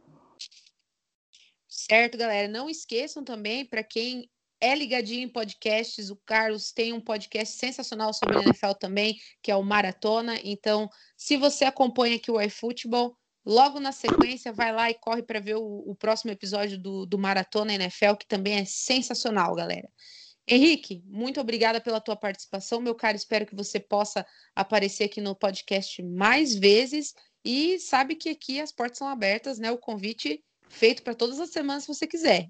Certo, galera. Não esqueçam também, para quem é ligadinho em podcasts. O Carlos tem um podcast sensacional sobre NFL também, que é o Maratona. Então, se você acompanha aqui o iFootball, logo na sequência, vai lá e corre para ver o, o, próximo episódio do, do Maratona NFL, que também é sensacional, galera. Henrique, muito obrigada pela tua participação, meu caro. Espero que você possa aparecer aqui no podcast mais vezes. E sabe que aqui as portas são abertas, né? O convite feito para todas as semanas, se você quiser.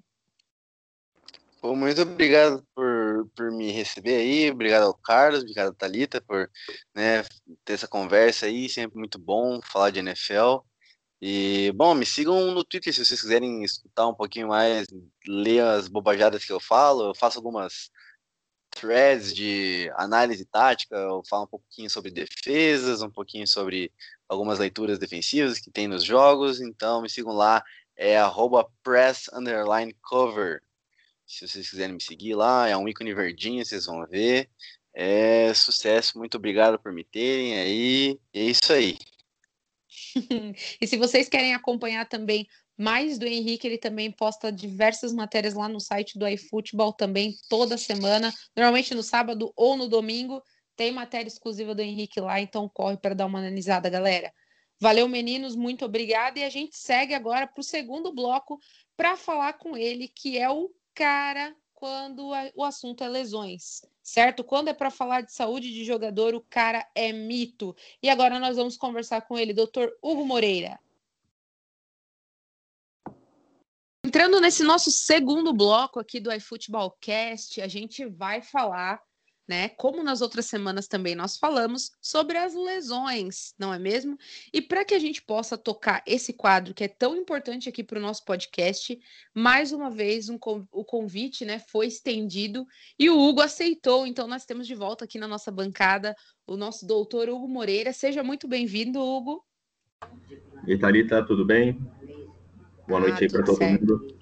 Muito obrigado por, por me receber aí, obrigado ao Carlos, obrigado à Thalita por né, ter essa conversa aí, sempre muito bom falar de NFL. E, bom, me sigam no Twitter se vocês quiserem escutar um pouquinho mais, ler as bobajadas que eu falo. Eu faço algumas threads de análise tática, eu falo um pouquinho sobre defesas, um pouquinho sobre algumas leituras defensivas que tem nos jogos. Então, me sigam lá, é press cover. Se vocês quiserem me seguir lá, é um ícone verdinho, vocês vão ver. É sucesso, muito obrigado por me terem aí. É isso aí. (laughs) e se vocês querem acompanhar também mais do Henrique, ele também posta diversas matérias lá no site do iFootball também toda semana, normalmente no sábado ou no domingo. Tem matéria exclusiva do Henrique lá, então corre para dar uma analisada, galera. Valeu, meninos, muito obrigada. E a gente segue agora para o segundo bloco para falar com ele, que é o cara quando o assunto é lesões, certo? Quando é para falar de saúde de jogador, o cara é mito. E agora nós vamos conversar com ele, doutor Hugo Moreira. Entrando nesse nosso segundo bloco aqui do iFootballcast, a gente vai falar né? Como nas outras semanas também nós falamos sobre as lesões, não é mesmo? E para que a gente possa tocar esse quadro que é tão importante aqui para o nosso podcast, mais uma vez um, o convite, né, foi estendido e o Hugo aceitou. Então nós temos de volta aqui na nossa bancada o nosso doutor Hugo Moreira. Seja muito bem-vindo, Hugo. E Thalita, tudo bem? Boa noite ah, aí para todo certo. mundo.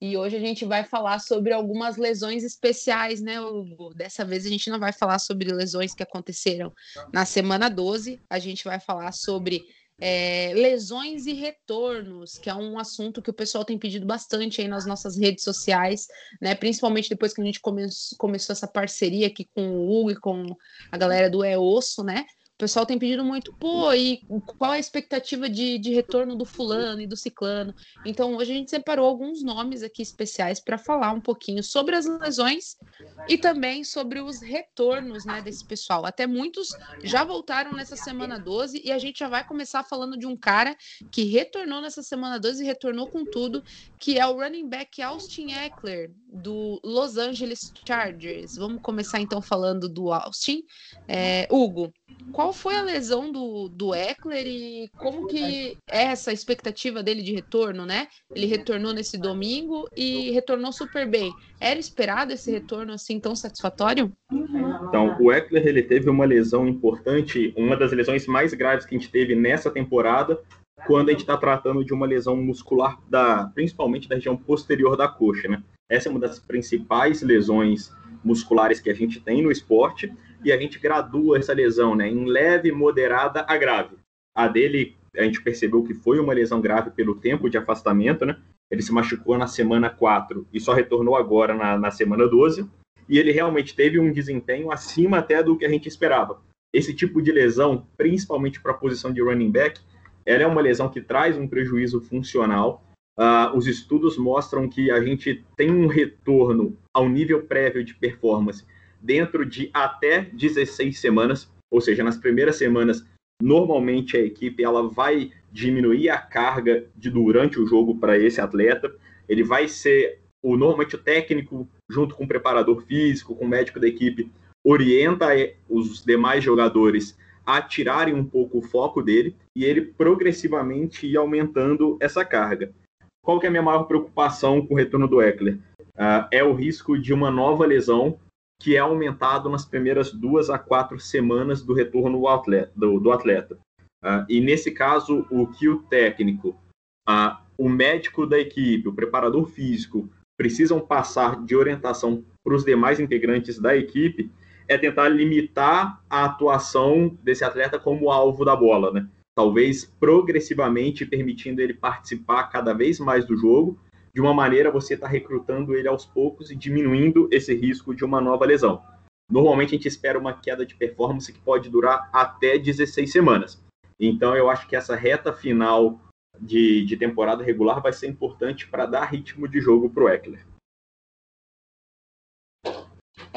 E hoje a gente vai falar sobre algumas lesões especiais, né, Hugo? Dessa vez a gente não vai falar sobre lesões que aconteceram na semana 12, a gente vai falar sobre é, lesões e retornos, que é um assunto que o pessoal tem pedido bastante aí nas nossas redes sociais, né? Principalmente depois que a gente come começou essa parceria aqui com o Hugo e com a galera do É Osso, né? O pessoal tem pedido muito, pô, e qual a expectativa de, de retorno do fulano e do ciclano? Então, hoje a gente separou alguns nomes aqui especiais para falar um pouquinho sobre as lesões e também sobre os retornos né, desse pessoal. Até muitos já voltaram nessa semana 12 e a gente já vai começar falando de um cara que retornou nessa semana 12 e retornou com tudo, que é o running back Austin Eckler, do Los Angeles Chargers. Vamos começar então falando do Austin. É, Hugo, qual foi a lesão do, do Eckler e como que é essa expectativa dele de retorno, né? Ele retornou nesse domingo e retornou super bem. Era esperado esse retorno assim tão satisfatório? Então, o Eckler ele teve uma lesão importante, uma das lesões mais graves que a gente teve nessa temporada, quando a gente está tratando de uma lesão muscular da, principalmente da região posterior da coxa, né? Essa é uma das principais lesões musculares que a gente tem no esporte e a gente gradua essa lesão, né, em leve, moderada a grave. A dele, a gente percebeu que foi uma lesão grave pelo tempo de afastamento, né? Ele se machucou na semana 4 e só retornou agora na, na semana 12. E ele realmente teve um desempenho acima até do que a gente esperava. Esse tipo de lesão, principalmente para a posição de running back, ela é uma lesão que traz um prejuízo funcional. Uh, os estudos mostram que a gente tem um retorno ao nível prévio de performance dentro de até 16 semanas, ou seja, nas primeiras semanas, normalmente a equipe ela vai diminuir a carga de durante o jogo para esse atleta, ele vai ser o normalmente o técnico junto com o preparador físico, com o médico da equipe orienta os demais jogadores a tirarem um pouco o foco dele e ele progressivamente ir aumentando essa carga. Qual que é a minha maior preocupação com o retorno do Eckler? Uh, é o risco de uma nova lesão que é aumentado nas primeiras duas a quatro semanas do retorno do atleta. Uh, e nesse caso, o que o técnico, uh, o médico da equipe, o preparador físico, precisam passar de orientação para os demais integrantes da equipe é tentar limitar a atuação desse atleta como alvo da bola, né? Talvez progressivamente permitindo ele participar cada vez mais do jogo de uma maneira você está recrutando ele aos poucos e diminuindo esse risco de uma nova lesão. Normalmente a gente espera uma queda de performance que pode durar até 16 semanas. Então eu acho que essa reta final de, de temporada regular vai ser importante para dar ritmo de jogo para o Eckler.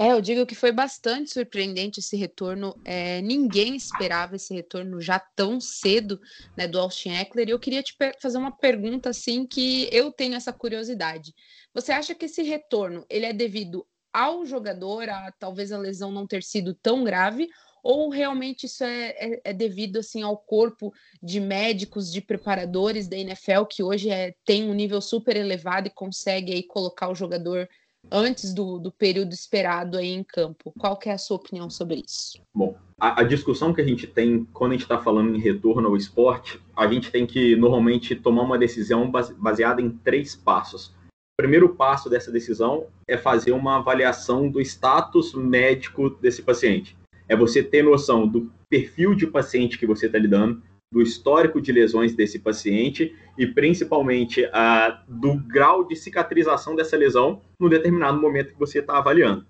É, eu digo que foi bastante surpreendente esse retorno. É, ninguém esperava esse retorno já tão cedo né, do Austin Eckler. E eu queria te fazer uma pergunta assim que eu tenho essa curiosidade. Você acha que esse retorno ele é devido ao jogador, a talvez a lesão não ter sido tão grave, ou realmente isso é, é, é, devido assim ao corpo de médicos, de preparadores da NFL que hoje é, tem um nível super elevado e consegue aí colocar o jogador antes do, do período esperado aí em campo. Qual que é a sua opinião sobre isso? Bom, a, a discussão que a gente tem quando a gente está falando em retorno ao esporte, a gente tem que normalmente tomar uma decisão baseada em três passos. O primeiro passo dessa decisão é fazer uma avaliação do status médico desse paciente. É você ter noção do perfil de paciente que você está lidando, do histórico de lesões desse paciente e principalmente a, do grau de cicatrização dessa lesão no determinado momento que você está avaliando.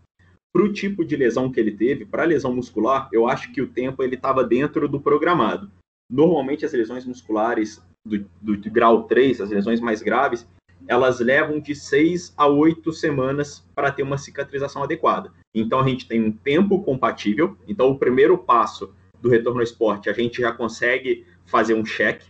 Para o tipo de lesão que ele teve, para a lesão muscular, eu acho que o tempo ele estava dentro do programado. Normalmente as lesões musculares do, do, do grau 3, as lesões mais graves, elas levam de 6 a 8 semanas para ter uma cicatrização adequada. Então a gente tem um tempo compatível. Então o primeiro passo do retorno ao esporte, a gente já consegue fazer um check.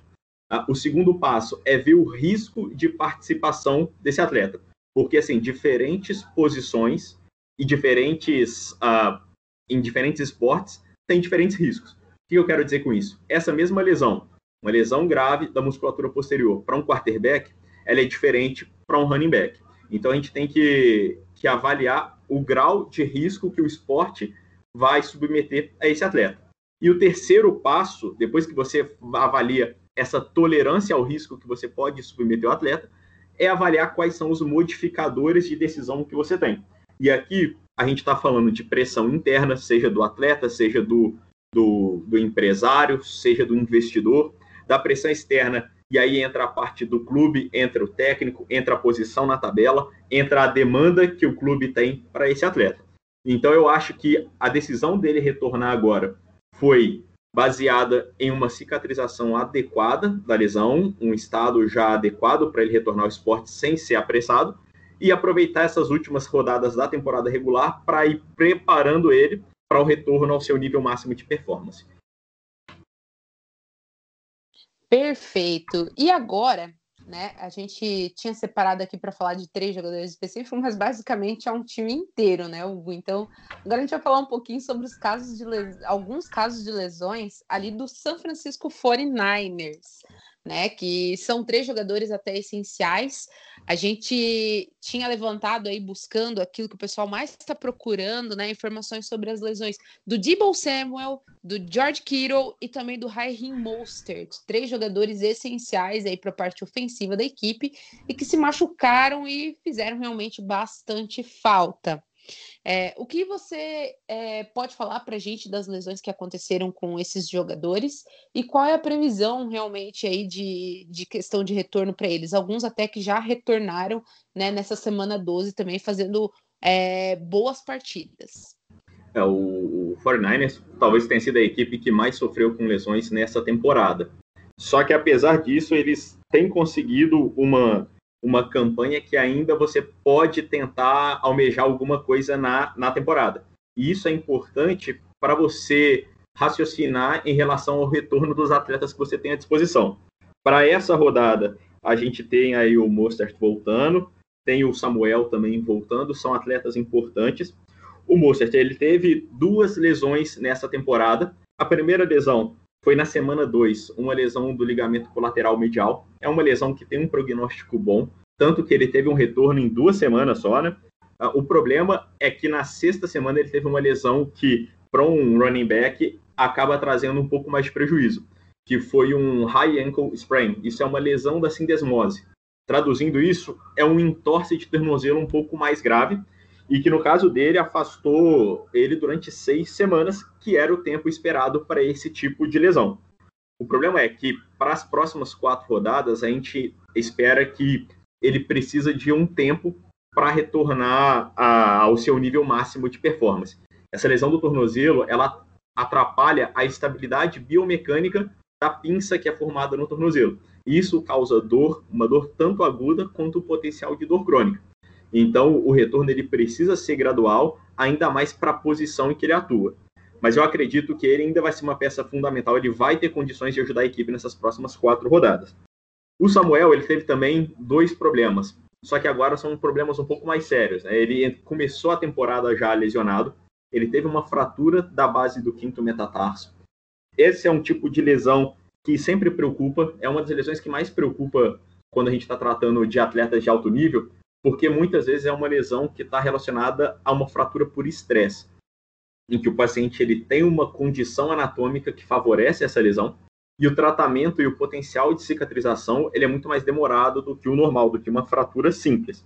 Ah, o segundo passo é ver o risco de participação desse atleta, porque assim diferentes posições e diferentes uh, em diferentes esportes têm diferentes riscos. O que eu quero dizer com isso? Essa mesma lesão, uma lesão grave da musculatura posterior para um quarterback, ela é diferente para um running back. Então a gente tem que, que avaliar o grau de risco que o esporte vai submeter a esse atleta. E o terceiro passo, depois que você avalia essa tolerância ao risco que você pode submeter o atleta, é avaliar quais são os modificadores de decisão que você tem. E aqui a gente está falando de pressão interna, seja do atleta, seja do, do, do, empresário, seja do investidor, da pressão externa, e aí entra a parte do clube, entra o técnico, entra a posição na tabela, entra a demanda que o clube tem para esse atleta. Então eu acho que a decisão dele retornar agora foi baseada em uma cicatrização adequada da lesão, um estado já adequado para ele retornar ao esporte sem ser apressado, e aproveitar essas últimas rodadas da temporada regular para ir preparando ele para o retorno ao seu nível máximo de performance. Perfeito. E agora, né? A gente tinha separado aqui para falar de três jogadores específicos, mas basicamente é um time inteiro, né, Hugo? Então, agora a gente vai falar um pouquinho sobre os casos de les... alguns casos de lesões ali do San Francisco 49ers né? Que são três jogadores até essenciais. A gente tinha levantado aí buscando aquilo que o pessoal mais está procurando, né? Informações sobre as lesões do Debo Samuel, do George Kittle e também do Raheem Mostert, três jogadores essenciais aí para a parte ofensiva da equipe e que se machucaram e fizeram realmente bastante falta. É, o que você é, pode falar para a gente das lesões que aconteceram com esses jogadores e qual é a previsão realmente aí de, de questão de retorno para eles? Alguns até que já retornaram né, nessa semana 12 também, fazendo é, boas partidas. É, o, o 49ers talvez tenha sido a equipe que mais sofreu com lesões nessa temporada. Só que apesar disso, eles têm conseguido uma uma campanha que ainda você pode tentar almejar alguma coisa na, na temporada. E isso é importante para você raciocinar em relação ao retorno dos atletas que você tem à disposição. Para essa rodada, a gente tem aí o Mostert voltando, tem o Samuel também voltando, são atletas importantes. O Mostert, ele teve duas lesões nessa temporada. A primeira lesão foi na semana 2, uma lesão do ligamento colateral medial. É uma lesão que tem um prognóstico bom, tanto que ele teve um retorno em duas semanas só, né? Ah, o problema é que na sexta semana ele teve uma lesão que, para um running back, acaba trazendo um pouco mais de prejuízo, que foi um high ankle sprain. Isso é uma lesão da sindesmose. Traduzindo isso, é um entorse de tornozelo um pouco mais grave, e que no caso dele afastou ele durante seis semanas, que era o tempo esperado para esse tipo de lesão. O problema é que para as próximas quatro rodadas a gente espera que ele precisa de um tempo para retornar a, ao seu nível máximo de performance. Essa lesão do tornozelo ela atrapalha a estabilidade biomecânica da pinça que é formada no tornozelo. Isso causa dor, uma dor tanto aguda quanto o potencial de dor crônica. Então, o retorno ele precisa ser gradual, ainda mais para a posição em que ele atua. Mas eu acredito que ele ainda vai ser uma peça fundamental, ele vai ter condições de ajudar a equipe nessas próximas quatro rodadas. O Samuel, ele teve também dois problemas, só que agora são problemas um pouco mais sérios. Né? Ele começou a temporada já lesionado, ele teve uma fratura da base do quinto metatarso. Esse é um tipo de lesão que sempre preocupa, é uma das lesões que mais preocupa quando a gente está tratando de atletas de alto nível, porque muitas vezes é uma lesão que está relacionada a uma fratura por estresse, em que o paciente ele tem uma condição anatômica que favorece essa lesão, e o tratamento e o potencial de cicatrização ele é muito mais demorado do que o normal, do que uma fratura simples.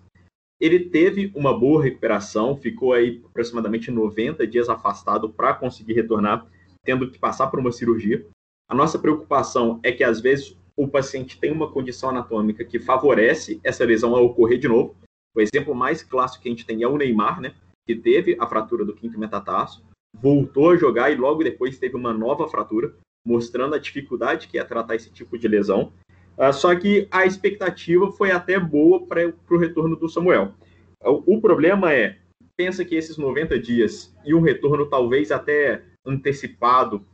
Ele teve uma boa recuperação, ficou aí aproximadamente 90 dias afastado para conseguir retornar, tendo que passar por uma cirurgia. A nossa preocupação é que às vezes o paciente tem uma condição anatômica que favorece essa lesão a ocorrer de novo. O exemplo mais clássico que a gente tem é o Neymar, né, que teve a fratura do quinto metatarso, voltou a jogar e logo depois teve uma nova fratura mostrando a dificuldade que é tratar esse tipo de lesão. Uh, só que a expectativa foi até boa para o retorno do Samuel. O, problema é, pensa que esses 90 dias e um retorno talvez até antecipado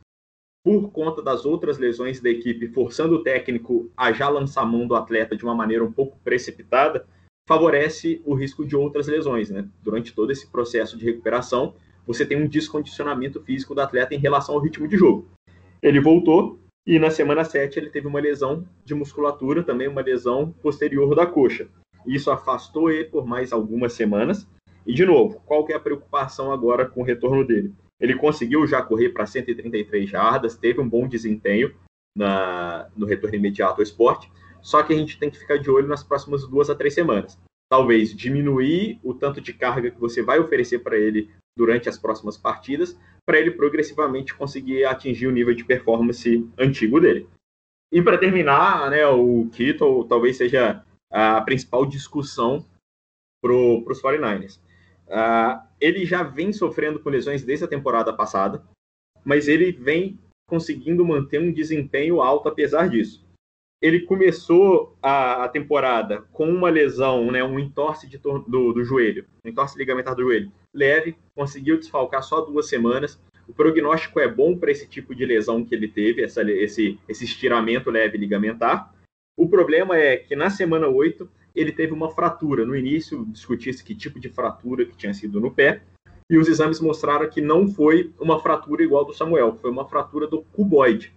por conta das outras lesões da equipe, forçando o técnico a já lançar mão do atleta de uma maneira um pouco precipitada, favorece o risco de outras lesões, né? Durante todo esse processo de recuperação, você tem um descondicionamento físico do atleta em relação ao ritmo de jogo. Ele voltou e na semana 7 ele teve uma lesão de musculatura, também uma lesão posterior da coxa. Isso afastou ele por mais algumas semanas. E de novo, qual que é a preocupação agora com o retorno dele? Ele conseguiu já correr para 133 jardas, teve um bom desempenho na, no retorno imediato ao esporte, só que a gente tem que ficar de olho nas próximas duas a três semanas. Talvez diminuir o tanto de carga que você vai oferecer para ele durante as próximas partidas, para ele progressivamente conseguir atingir o nível de performance antigo dele. E para terminar, né, o Kittle talvez seja a principal discussão para os 49ers. Uh, ele já vem sofrendo com lesões desde a temporada passada, mas ele vem conseguindo manter um desempenho alto apesar disso. Ele começou a, a temporada com uma lesão, né, um entorse de, do, do joelho, um entorse ligamentar do joelho, leve, conseguiu desfalcar só duas semanas. O prognóstico é bom para esse tipo de lesão que ele teve, essa, esse, esse estiramento leve ligamentar. O problema é que na semana 8 ele teve uma fratura. No início discutia-se que tipo de fratura que tinha sido no pé, e os exames mostraram que não foi uma fratura igual do Samuel, foi uma fratura do cuboide.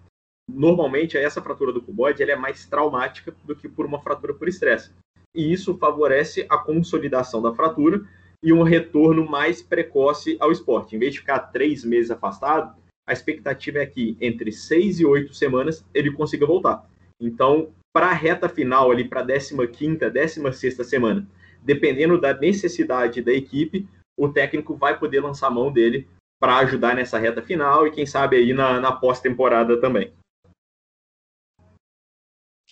Normalmente, essa fratura do cuboide é mais traumática do que por uma fratura por estresse. E isso favorece a consolidação da fratura e um retorno mais precoce ao esporte. Em vez de ficar três meses afastado, a expectativa é que entre seis e oito semanas ele consiga voltar. Então, para a reta final, ali para a 15 16 semana, dependendo da necessidade da equipe, o técnico vai poder lançar mão dele para ajudar nessa reta final e quem sabe aí na, na pós-temporada também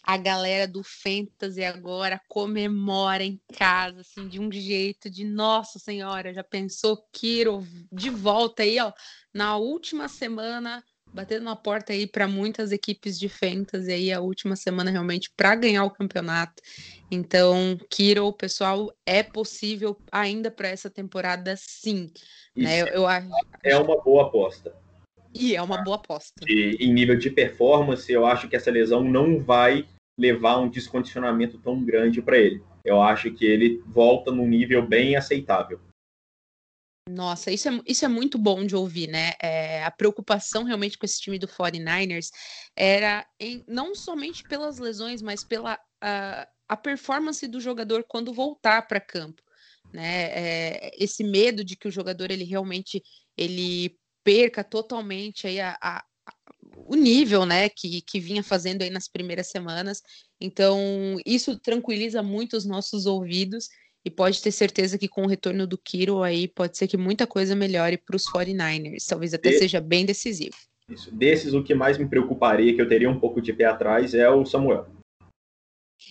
a galera do Fantasy agora comemora em casa, assim, de um jeito de Nossa Senhora, já pensou Kiro de volta aí, ó, na última semana, batendo na porta aí para muitas equipes de Fantasy aí, a última semana realmente para ganhar o campeonato. Então, Kiro, pessoal, é possível ainda para essa temporada, sim. Né? Eu, eu acho... É uma boa aposta. E é uma boa aposta. E, em nível de performance, eu acho que essa lesão não vai levar um descondicionamento tão grande para ele. Eu acho que ele volta num nível bem aceitável. Nossa, isso é, isso é muito bom de ouvir, né? É, a preocupação realmente com esse time do 49ers era em, não somente pelas lesões, mas pela a, a performance do jogador quando voltar para campo. Né? É, esse medo de que o jogador ele realmente ele perca totalmente aí a, a, o nível, né, que, que vinha fazendo aí nas primeiras semanas. Então, isso tranquiliza muito os nossos ouvidos e pode ter certeza que com o retorno do Kiro aí pode ser que muita coisa melhore para os 49ers, talvez até seja bem decisivo. Isso. Desses, o que mais me preocuparia, que eu teria um pouco de pé atrás, é o Samuel.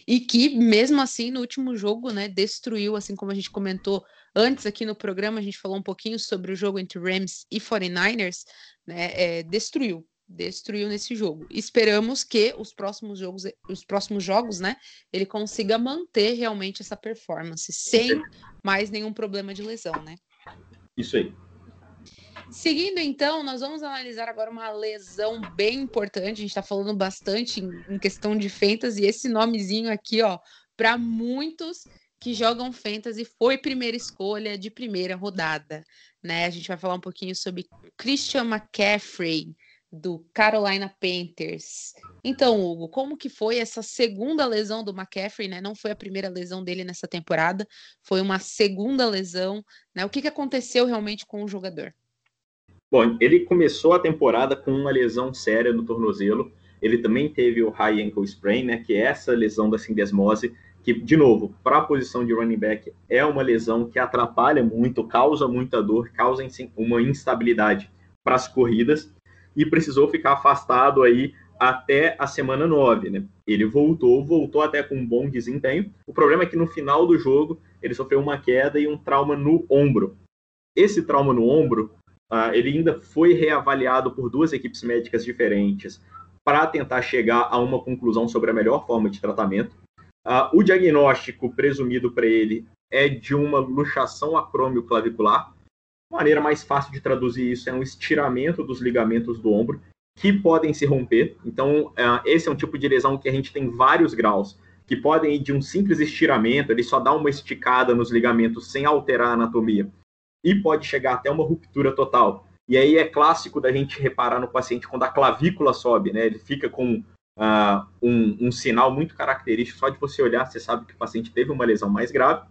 E que, mesmo assim, no último jogo, né, destruiu, assim como a gente comentou antes aqui no programa, a gente falou um pouquinho sobre o jogo entre Rams e 49ers, né, é, destruiu destruiu nesse jogo. Esperamos que os próximos jogos, os próximos jogos, né, ele consiga manter realmente essa performance sem mais nenhum problema de lesão, né? Isso aí. Seguindo então, nós vamos analisar agora uma lesão bem importante. A gente está falando bastante em, questão de fantasy. Esse nomezinho aqui, ó, para muitos que jogam fantasy foi primeira escolha de primeira rodada, né? A gente vai falar um pouquinho sobre Christian McCaffrey do Carolina Panthers. Então, Hugo, como que foi essa segunda lesão do McCaffrey, né? Não foi a primeira lesão dele nessa temporada, foi uma segunda lesão, né? O que, que aconteceu realmente com o jogador? Bom, ele começou a temporada com uma lesão séria no tornozelo. Ele também teve o high ankle sprain, né? Que é essa lesão da sindesmose que, de novo, para a posição de running back, é uma lesão que atrapalha muito, causa muita dor, causa uma instabilidade para as corridas e precisou ficar afastado aí até a semana 9, né? Ele voltou, voltou até com um bom desempenho. O problema é que no final do jogo ele sofreu uma queda e um trauma no ombro. Esse trauma no ombro, uh, ele ainda foi reavaliado por duas equipes médicas diferentes para tentar chegar a uma conclusão sobre a melhor forma de tratamento. Uh, o diagnóstico presumido para ele é de uma luxação acrômio clavicular. A maneira mais fácil de traduzir isso é um estiramento dos ligamentos do ombro, que podem se romper. Então, uh, esse é um tipo de lesão que a gente tem vários graus, que podem ir de um simples estiramento, ele só dá uma esticada nos ligamentos sem alterar a anatomia, e pode chegar até uma ruptura total. E aí é clássico da gente reparar no paciente quando a clavícula sobe, né? Ele fica com uh, um, um, sinal muito característico, só de você olhar, você sabe que o paciente teve uma lesão mais grave.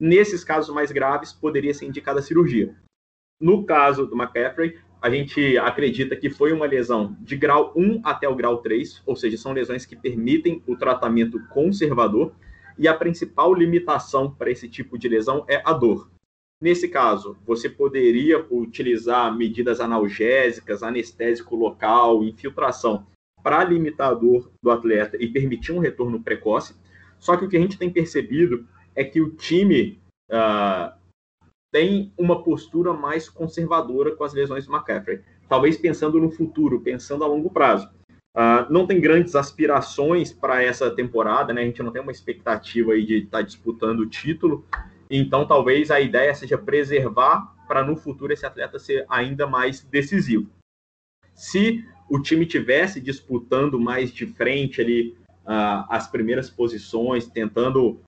Nesses casos mais graves, poderia ser indicada a cirurgia. No caso do McCaffrey, a gente acredita que foi uma lesão de grau 1 até o grau 3, ou seja, são lesões que permitem o tratamento conservador, e a principal limitação para esse tipo de lesão é a dor. Nesse caso, você poderia utilizar medidas analgésicas, anestésico local, infiltração, para limitar a dor do atleta e permitir um retorno precoce. Só que o que a gente tem percebido é que o time uh, tem uma postura mais conservadora com as lesões do McCaffrey. Talvez pensando no futuro, pensando a longo prazo. Uh, não tem grandes aspirações para essa temporada, né? A gente não tem uma expectativa aí de estar tá disputando o título. Então, talvez a ideia seja preservar para no futuro esse atleta ser ainda mais decisivo. Se o time tivesse disputando mais de frente ali uh, as primeiras posições, tentando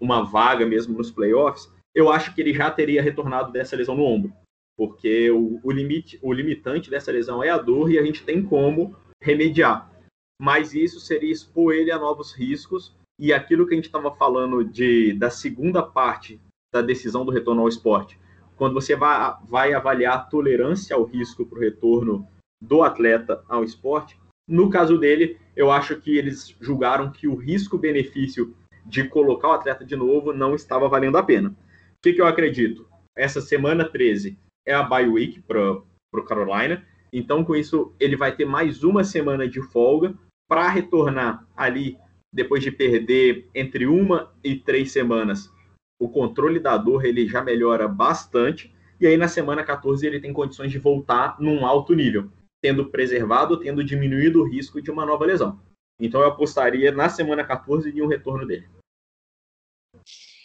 uma vaga mesmo nos playoffs, eu acho que ele já teria retornado dessa lesão no ombro, porque o, o limite, o limitante dessa lesão é a dor e a gente tem como remediar. Mas isso seria expor ele a novos riscos e aquilo que a gente estava falando de da segunda parte da decisão do retorno ao esporte, quando você vai, vai avaliar a tolerância ao risco para o retorno do atleta ao esporte. No caso dele, eu acho que eles julgaram que o risco-benefício de colocar o atleta de novo não estava valendo a pena. Que, que eu acredito? Essa semana 13 é a bye week para o Carolina, então com isso ele vai ter mais uma semana de folga para retornar ali depois de perder entre uma e três semanas. O controle da dor ele já melhora bastante e aí na semana 14 ele tem condições de voltar num alto nível tendo preservado, tendo diminuído o risco de uma nova lesão. Então eu apostaria na semana 14 em um retorno dele.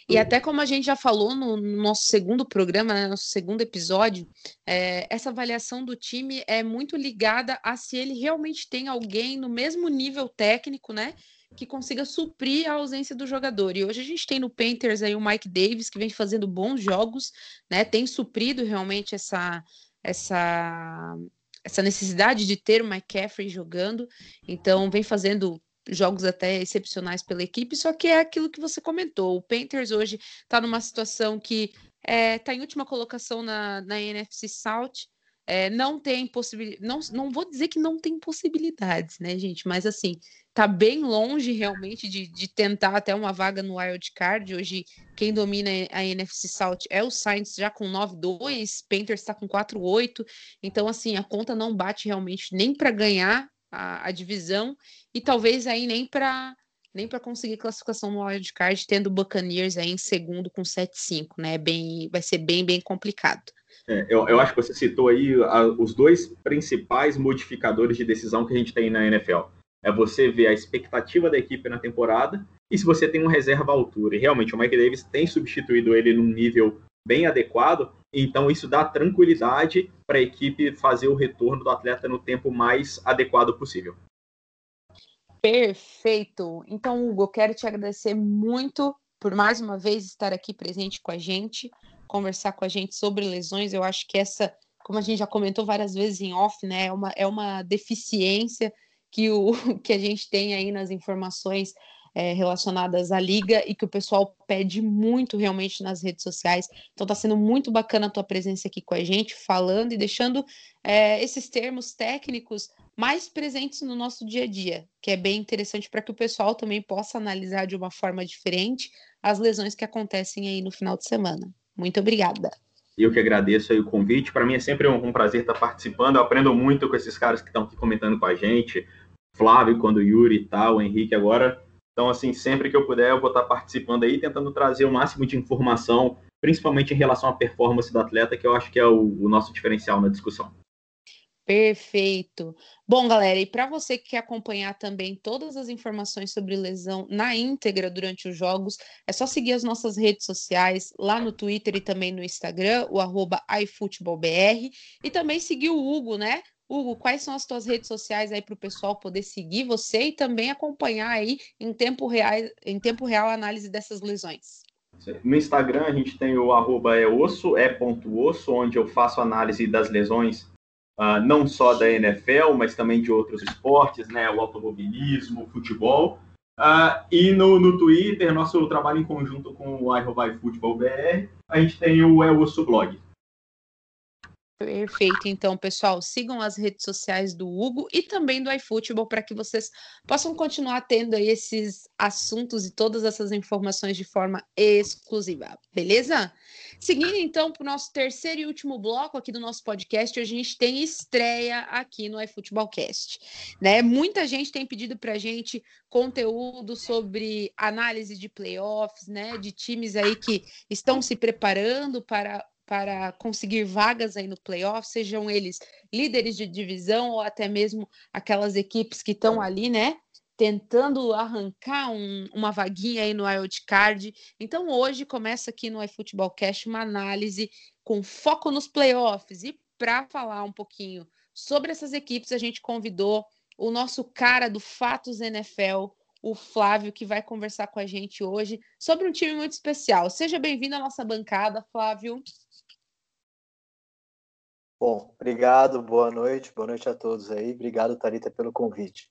E até como a gente já falou no, nosso segundo programa, né, nosso segundo episódio, é, essa avaliação do time é muito ligada a se ele realmente tem alguém no mesmo nível técnico, né? Que consiga suprir a ausência do jogador. E hoje a gente tem no Panthers aí o Mike Davis, que vem fazendo bons jogos, né? Tem suprido realmente essa, essa essa necessidade de ter o McCaffrey jogando, então vem fazendo jogos até excepcionais pela equipe, só que é aquilo que você comentou. O Panthers hoje está numa situação que está é, tá em última colocação na, na NFC South, é, não tem possibilidade, não, não vou dizer que não tem possibilidades, né, gente? Mas assim, tá bem longe realmente de, de tentar até uma vaga no wild card. Hoje, quem domina a NFC South é o Saints já com 9-2, Panthers está com 4-8. Então, assim, a conta não bate realmente nem para ganhar a, a, divisão e talvez aí nem para nem para conseguir classificação no wild card, tendo o Buccaneers aí em segundo com 7-5, né? Bem, vai ser bem, bem complicado. É, eu, eu, acho que você citou aí a, os dois principais modificadores de decisão que a gente tem na NFL. É você ver a expectativa da equipe na temporada e se você tem um reserva à altura. E realmente o Mike Davis tem substituído ele num nível bem adequado, então isso dá tranquilidade para a equipe fazer o retorno do atleta no tempo mais adequado possível. Perfeito. Então, Hugo, quero te agradecer muito por mais uma vez estar aqui presente com a gente, conversar com a gente sobre lesões. Eu acho que essa, como a gente já comentou várias vezes em off, né, é uma, é uma deficiência que, o, (laughs) que a gente tem aí nas informações é, relacionadas à liga e que o pessoal pede muito realmente nas redes sociais. Então está sendo muito bacana a tua presença aqui com a gente, falando e deixando é, esses termos técnicos mais presentes no nosso dia a dia, que é bem interessante para que o pessoal também possa analisar de uma forma diferente as lesões que acontecem aí no final de semana. Muito obrigada. Eu que agradeço aí o convite. Para mim é sempre um, um, prazer estar participando. Eu aprendo muito com esses caras que estão aqui comentando com a gente. Flávio, quando o Yuri e tal, o Henrique agora. Então, assim, sempre que eu puder, eu vou estar participando aí, tentando trazer o máximo de informação, principalmente em relação à performance do atleta, que eu acho que é o, o nosso diferencial na discussão. Perfeito. Bom, galera, e para você que quer acompanhar também todas as informações sobre lesão na íntegra durante os jogos, é só seguir as nossas redes sociais lá no Twitter e também no Instagram, o arroba iFootballBR, e também seguir o Hugo, né? Hugo, quais são as tuas redes sociais aí para o pessoal poder seguir você e também acompanhar aí em tempo real, em tempo real a análise dessas lesões? No Instagram a gente tem o arroba é osso, é ponto osso, onde eu faço análise das lesões uh, não só da NFL, mas também de outros esportes, né? O automobilismo, o futebol. Uh, e no, no Twitter, nosso trabalho em conjunto com o iRobai BR, a gente tem o É Osso Blog. Perfeito. Então, pessoal, sigam as redes sociais do Hugo e também do iFootball para que vocês possam continuar tendo esses assuntos e todas essas informações de forma exclusiva. Beleza? Seguindo então para o nosso terceiro e último bloco aqui do nosso podcast, a gente tem estreia aqui no iFootballcast. Né? Muita gente tem pedido para a gente conteúdo sobre análise de playoffs, né? De times aí que estão se preparando para para conseguir vagas aí no playoff, sejam eles líderes de divisão ou até mesmo aquelas equipes que estão ali, né? Tentando arrancar um, uma vaguinha aí no Wild Card. Então, hoje começa aqui no iFootball Cash uma análise com foco nos playoffs. E para falar um pouquinho sobre essas equipes, a gente convidou o nosso cara do Fatos NFL, o Flávio, que vai conversar com a gente hoje sobre um time muito especial. Seja bem-vindo à nossa bancada, Flávio. Bom, obrigado, boa noite, boa noite a todos aí. Obrigado, Tarita, pelo convite.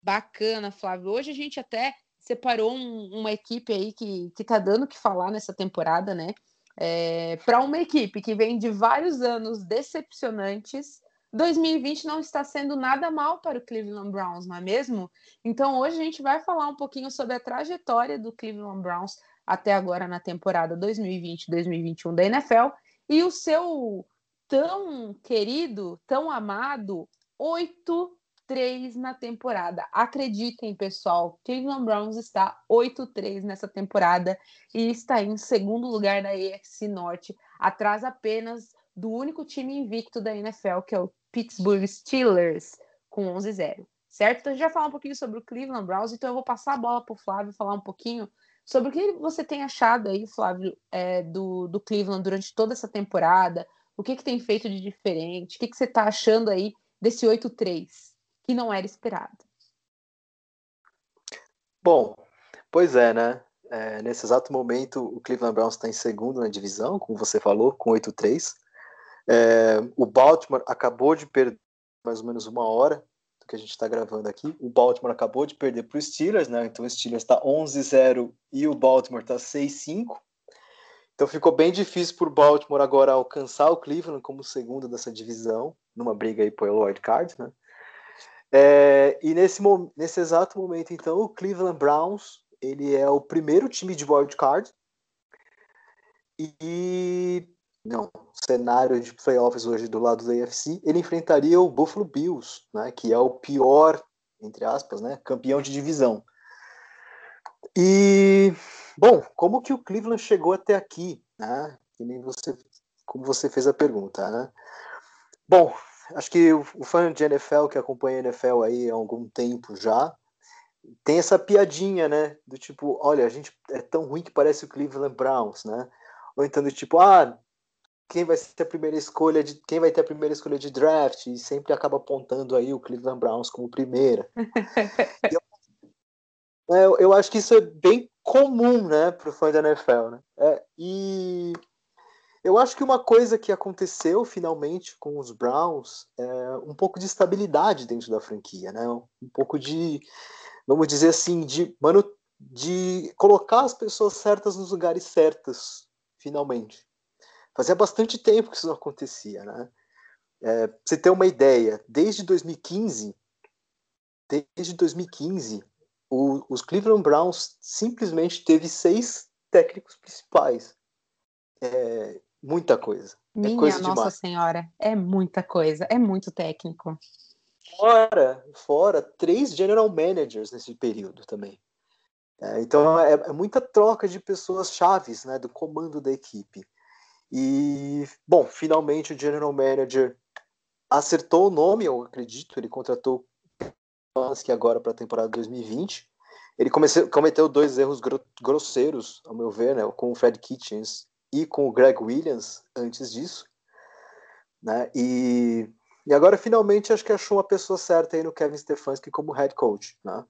Bacana, Flávio. Hoje a gente até separou um, uma equipe aí que, que tá dando o que falar nessa temporada, né? É, para uma equipe que vem de vários anos decepcionantes, 2020 não está sendo nada mal para o Cleveland Browns, não é mesmo? Então hoje a gente vai falar um pouquinho sobre a trajetória do Cleveland Browns até agora na temporada 2020-2021 da NFL e o seu tão querido, tão amado, 8-3 na temporada. Acreditem, pessoal, Cleveland Browns está 8-3 nessa temporada e está em segundo lugar na AFC Norte, atrás apenas do único time invicto da NFL, que é o Pittsburgh Steelers, com 11-0. Certo? Então, a gente já falar um pouquinho sobre o Cleveland Browns, então eu vou passar a bola para o Flávio falar um pouquinho sobre o que você tem achado aí, Flávio, é, do, do Cleveland durante toda essa temporada, o que, que tem feito de diferente? O que, que você está achando aí desse 8-3, que não era esperado? Bom, pois é, né? É, nesse exato momento, o Cleveland Browns está em segundo na divisão, como você falou, com 8-3. É, o Baltimore acabou de perder mais ou menos uma hora do que a gente está gravando aqui. O Baltimore acabou de perder para o Steelers, né? Então o Steelers está 11-0 e o Baltimore está 6-5. Então ficou bem difícil para o Baltimore agora alcançar o Cleveland como segundo dessa divisão, numa briga aí pelo wild card, né? É, e nesse, nesse exato momento, então, o Cleveland Browns ele é o primeiro time de wild card e não cenário de playoffs hoje do lado da AFC, ele enfrentaria o Buffalo Bills, né, que é o pior entre aspas, né, campeão de divisão. E Bom, como que o Cleveland chegou até aqui, né? Que nem você, como você fez a pergunta, né? Bom, acho que o, o fã de NFL que acompanha a NFL aí há algum tempo já tem essa piadinha, né? Do tipo, olha, a gente é tão ruim que parece o Cleveland Browns, né? Ou então do tipo, ah, quem vai ser a primeira escolha de quem vai ter a primeira escolha de draft e sempre acaba apontando aí o Cleveland Browns como primeira. eu, (laughs) é, eu acho que isso é bem comum, né, para o fã da NFL, né? É, e eu acho que uma coisa que aconteceu finalmente com os Browns é um pouco de estabilidade dentro da franquia, né? Um pouco de, vamos dizer assim, de, mano, de colocar as pessoas certas nos lugares certos, finalmente. Fazia bastante tempo que isso não acontecia, né? É, pra você ter uma ideia, desde 2015, desde 2015, o, os Cleveland Browns simplesmente teve seis técnicos principais. É, muita coisa. É Minha é coisa Nossa demais. Senhora, é muita coisa, é muito técnico. Fora, fora, três general managers nesse período também. É, então é, é, muita troca de pessoas chaves, né, do comando da equipe. E bom, finalmente o general manager acertou o nome, eu acredito. Ele contratou que agora para a temporada 2020. Ele cometeu dois erros grosseiros, ao meu ver, né, com o Fred Kitchens e com o Greg Williams antes disso. Né, e, e agora finalmente acho que achou uma pessoa certa aí no Kevin Stefanski como head coach. Né?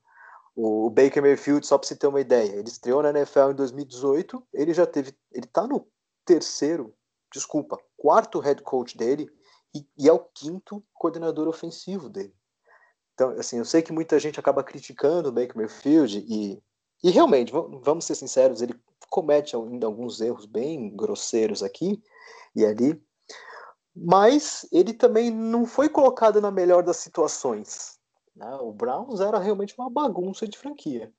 O, o Baker Mayfield, só para você ter uma ideia, ele estreou na NFL em 2018, ele já teve, ele está no terceiro, desculpa, quarto head coach dele e, e é o quinto coordenador ofensivo dele. Então, assim, eu sei que muita gente acaba criticando o Baker Mayfield e, e realmente, vamos ser sinceros, ele comete ainda alguns erros bem grosseiros aqui e ali, mas ele também não foi colocado na melhor das situações. Né? O Browns era realmente uma bagunça de franquia.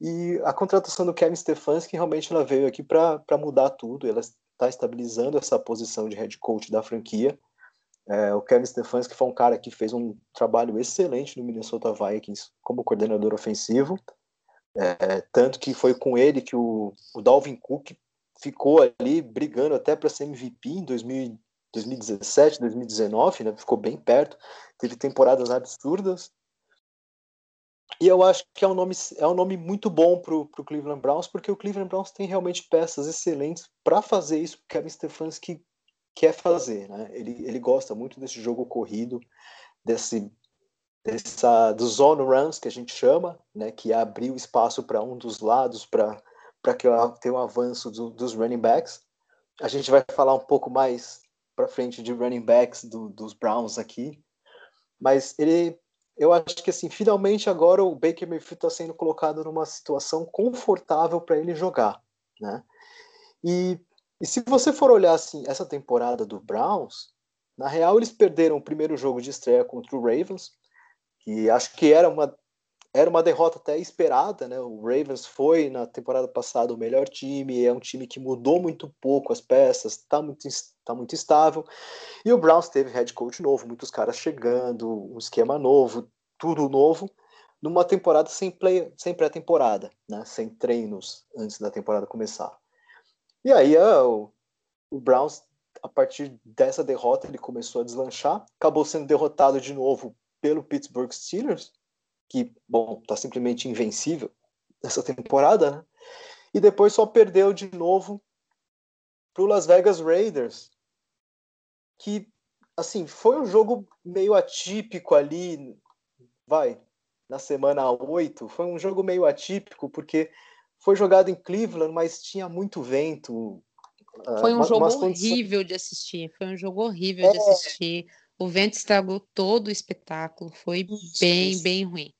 E a contratação do Kevin Stefanski realmente ela veio aqui para mudar tudo. Ela está estabilizando essa posição de head coach da franquia. É, o Kevin Stefanski foi um cara que fez um trabalho excelente no Minnesota Vikings como coordenador ofensivo. É, tanto que foi com ele que o, o Dalvin Cook ficou ali brigando até para ser MVP em 2000, 2017, 2019, né? ficou bem perto, teve temporadas absurdas. E eu acho que é um nome, é um nome muito bom para o Cleveland Browns, porque o Cleveland Browns tem realmente peças excelentes para fazer isso que o Kevin Stefanski quer fazer. Né? Ele, ele gosta muito desse jogo corrido, desse, dessa, dos zone runs que a gente chama, né? que é abrir o espaço para um dos lados para que tenha um avanço do, dos running backs. A gente vai falar um pouco mais para frente de running backs do, dos Browns aqui, mas ele eu acho que assim, finalmente agora o Baker Mayfield está sendo colocado numa situação confortável para ele jogar, né? E e se você for olhar assim, essa temporada do Browns, na real eles perderam o primeiro jogo de estreia contra o Ravens, que acho que era uma era uma derrota até esperada, né? O Ravens foi na temporada passada o melhor time, é um time que mudou muito pouco as peças, está muito, tá muito estável. E o Browns teve head coach novo, muitos caras chegando, um esquema novo, tudo novo, numa temporada sem, play, sem pré-temporada, né? Sem treinos antes da temporada começar. E aí o, o Browns, a partir dessa derrota, ele começou a deslanchar, acabou sendo derrotado de novo pelo Pittsburgh Steelers, que, bom, tá simplesmente invencível nessa temporada, né? E depois só perdeu de novo pro Las Vegas Raiders, que, assim, foi um jogo meio atípico ali, vai, na semana 8, foi um jogo meio atípico, porque foi jogado em Cleveland, mas tinha muito vento. Ah, foi um jogo horrível de assistir. Foi um jogo horrível é... de assistir. O vento estragou todo o espetáculo. Foi isso, bem, isso. bem ruim.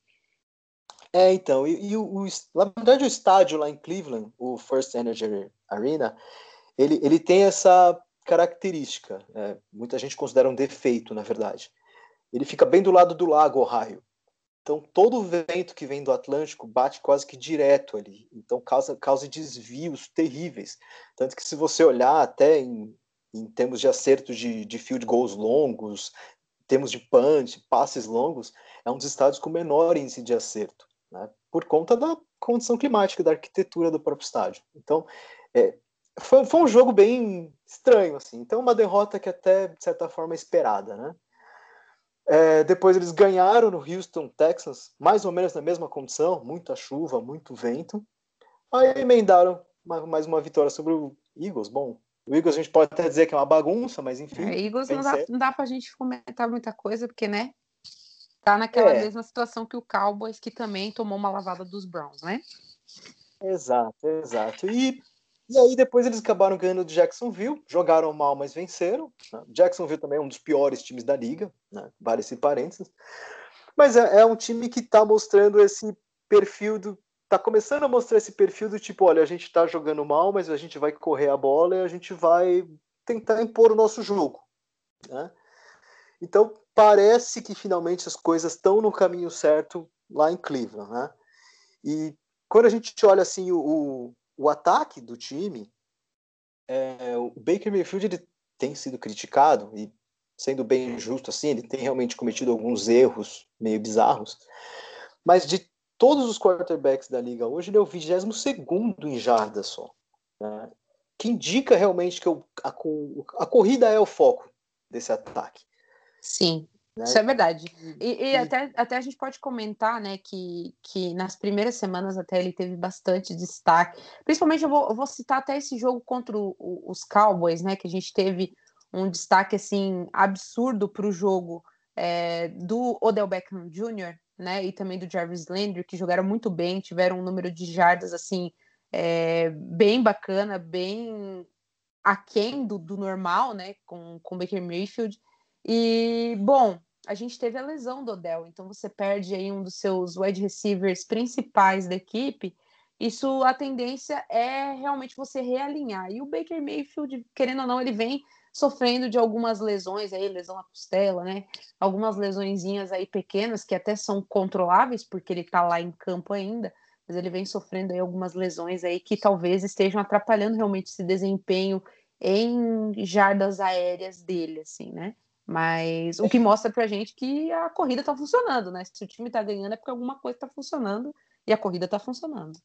É, então, e, e o, o, na verdade o estádio lá em Cleveland, o First Energy Arena, ele, ele tem essa característica, né? muita gente considera um defeito, na verdade. Ele fica bem do lado do lago Ohio. Então, todo o vento que vem do Atlântico bate quase que direto ali. Então, causa, causa desvios terríveis. Tanto que, se você olhar até em, em termos de acerto de, de field goals longos, termos de punch, passes longos, é um dos estádios com menor índice de acerto, né? por conta da condição climática, da arquitetura do próprio estádio. Então, é, foi, foi um jogo bem estranho, assim. Então, uma derrota que até, de certa forma, é esperada, né? É, depois eles ganharam no Houston, Texas, mais ou menos na mesma condição, muita chuva, muito vento. Aí emendaram mais uma vitória sobre o Eagles. Bom, o Eagles a gente pode até dizer que é uma bagunça, mas enfim. É, Eagles não dá, não dá pra gente comentar muita coisa, porque, né? Tá naquela é. mesma situação que o Cowboys, que também tomou uma lavada dos Browns, né? Exato, exato. E, e aí depois eles acabaram ganhando de Jacksonville, jogaram mal, mas venceram. Né? Jacksonville também é um dos piores times da liga, né? vale esse parênteses. Mas é, é um time que está mostrando esse perfil do. Tá começando a mostrar esse perfil do tipo, olha, a gente está jogando mal, mas a gente vai correr a bola e a gente vai tentar impor o nosso jogo. Né? Então parece que finalmente as coisas estão no caminho certo lá em Cleveland, né? E quando a gente olha assim o, o, ataque do time, é, o Baker Mayfield ele tem sido criticado e sendo bem justo assim, ele tem realmente cometido alguns erros meio bizarros, mas de todos os quarterbacks da liga hoje, ele é o 22 segundo em jardas só. Né? Que indica realmente que a, a corrida é o foco desse ataque. Sim. Né? Isso é verdade. E, e, até, até a gente pode comentar, né, que, que nas primeiras semanas até ele teve bastante destaque. Principalmente eu vou, eu vou citar até esse jogo contra o, os Cowboys, né, que a gente teve um destaque assim absurdo para o jogo é, do Odell Beckham Jr., né, e também do Jarvis Landry, que jogaram muito bem, tiveram um número de jardas assim é, bem bacana, bem aquém do, do normal, né, com com Baker Mayfield. E, bom, a gente teve a lesão do Odell, então você perde aí um dos seus wide receivers principais da equipe. Isso, a tendência é realmente você realinhar. E o Baker Mayfield, querendo ou não, ele vem sofrendo de algumas lesões aí, lesão na costela, né? Algumas lesõezinhas aí pequenas que até são controláveis porque ele tá lá em campo ainda, mas ele vem sofrendo aí algumas lesões aí que talvez estejam atrapalhando realmente esse desempenho em jardas aéreas dele, assim, né? Mas o que mostra pra gente que a corrida tá funcionando, né? Se o time tá ganhando é porque alguma coisa tá funcionando e a corrida tá funcionando.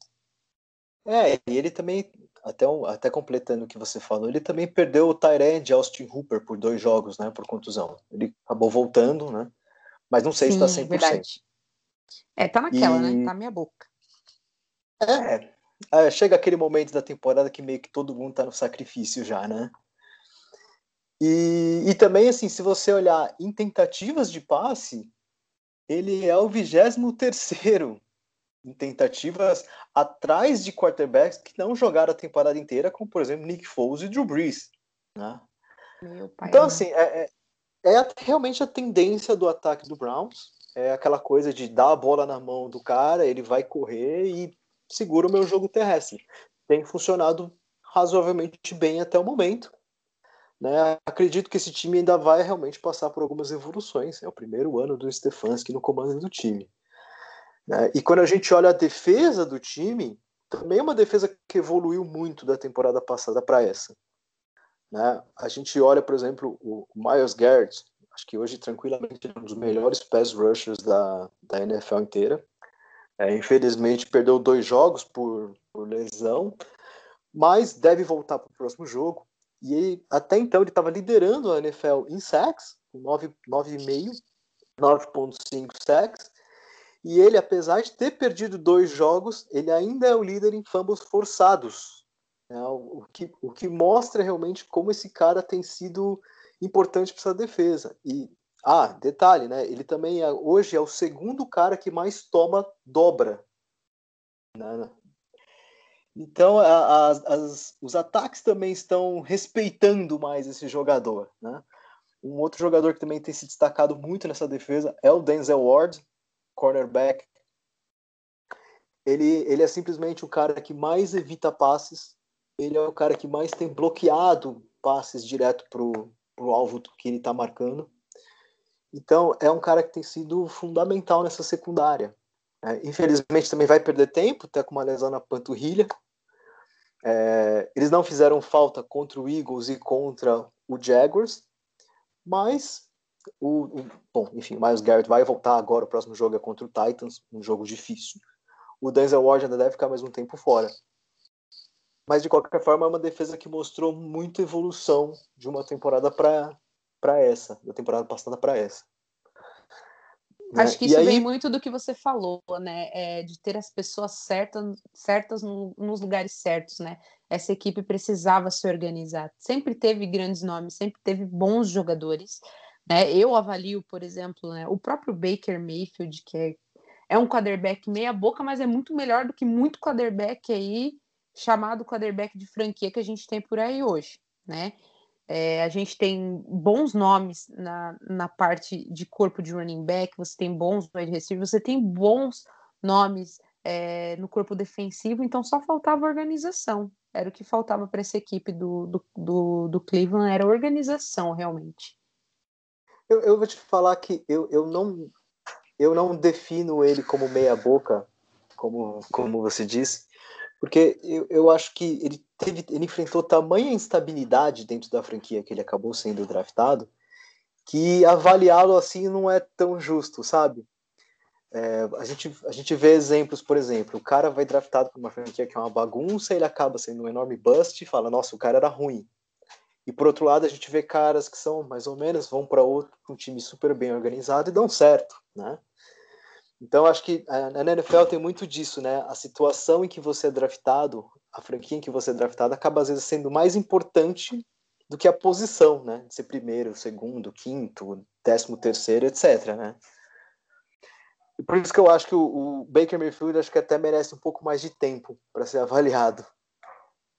É, e ele também, até, até completando o que você falou, ele também perdeu o Tyrande Austin Hooper por dois jogos, né? Por contusão. Ele acabou voltando, né? Mas não sei Sim, se tá 100%. Verdade. É, tá naquela, né? e... né? Tá na minha boca. É, é, chega aquele momento da temporada que meio que todo mundo tá no sacrifício já, né? E, e também, assim, se você olhar em tentativas de passe, ele é o 23 em tentativas atrás de quarterbacks que não jogaram a temporada inteira, como, por exemplo, Nick Foles e Drew Brees. Né? então, assim, é, é, é, realmente a tendência do ataque do Browns. É aquela coisa de dar a bola na mão do cara, ele vai correr e segura o meu jogo terrestre. Tem funcionado razoavelmente bem até o momento. Né? Acredito que esse time ainda vai realmente passar por algumas evoluções. É o primeiro ano do Stefanski no comando do time. Né? E quando a gente olha a defesa do time, também é uma defesa que evoluiu muito da temporada passada para essa. Né? A gente olha, por exemplo, o Miles Garrett, acho que hoje tranquilamente é um dos melhores pass rushers da, da NFL inteira. É, infelizmente perdeu dois jogos por, por lesão, mas deve voltar para o próximo jogo. E ele, até então ele estava liderando a NFL em sacks, com 9,5, 9,5 sacks. E ele, apesar de ter perdido dois jogos, ele ainda é o líder em fumbles forçados. Né? O, que, o que mostra realmente como esse cara tem sido importante para essa defesa. E, ah, detalhe, né? Ele também é, hoje é o segundo cara que mais toma dobra né? Então, a, a, as, os ataques também estão respeitando mais esse jogador. Né? Um outro jogador que também tem se destacado muito nessa defesa é o Denzel Ward, cornerback. Ele, ele é simplesmente o cara que mais evita passes, ele é o cara que mais tem bloqueado passes direto para o alvo que ele está marcando. Então, é um cara que tem sido fundamental nessa secundária. É, infelizmente, também vai perder tempo, até tá com uma lesão na panturrilha, é, eles não fizeram falta contra o Eagles e contra o Jaguars, mas o, o, bom, enfim, o Miles Garrett vai voltar agora. O próximo jogo é contra o Titans, um jogo difícil. O Denzel Ward ainda deve ficar mais um tempo fora. Mas de qualquer forma, é uma defesa que mostrou muita evolução de uma temporada para essa, da temporada passada para essa. Né? Acho que isso aí... vem muito do que você falou, né? É, de ter as pessoas certas, certas no, nos lugares certos, né? Essa equipe precisava se organizar. Sempre teve grandes nomes, sempre teve bons jogadores. Né? Eu avalio, por exemplo, né, o próprio Baker Mayfield, que é, é um quarterback meia boca, mas é muito melhor do que muito quarterback aí, chamado quarterback de franquia que a gente tem por aí hoje, né? É, a gente tem bons nomes na, na parte de corpo de running back, você tem bons wide receivers, você tem bons nomes é, no corpo defensivo, então só faltava organização. Era o que faltava para essa equipe do, do, do, do, Cleveland, era organização, realmente. Eu, eu vou te falar que eu, eu, não, eu não defino ele como meia-boca, como, como você disse, porque eu, eu acho que ele teve, ele enfrentou tamanha instabilidade dentro da franquia que ele acabou sendo draftado, que avaliá-lo assim não é tão justo, sabe? É, a, gente, a gente vê exemplos, por exemplo, o cara vai draftado para uma franquia que é uma bagunça, ele acaba sendo um enorme bust e fala, nossa, o cara era ruim. E por outro lado, a gente vê caras que são mais ou menos, vão para outro, um time super bem organizado e dão certo, né? Então, acho que na NFL tem muito disso, né? A situação em que você é draftado, a franquia em que você é draftado, acaba às vezes sendo mais importante do que a posição, né? De ser primeiro, segundo, quinto, décimo terceiro, etc, né? E por isso que eu acho que o, o Baker Mayfield acho que até merece um pouco mais de tempo para ser avaliado.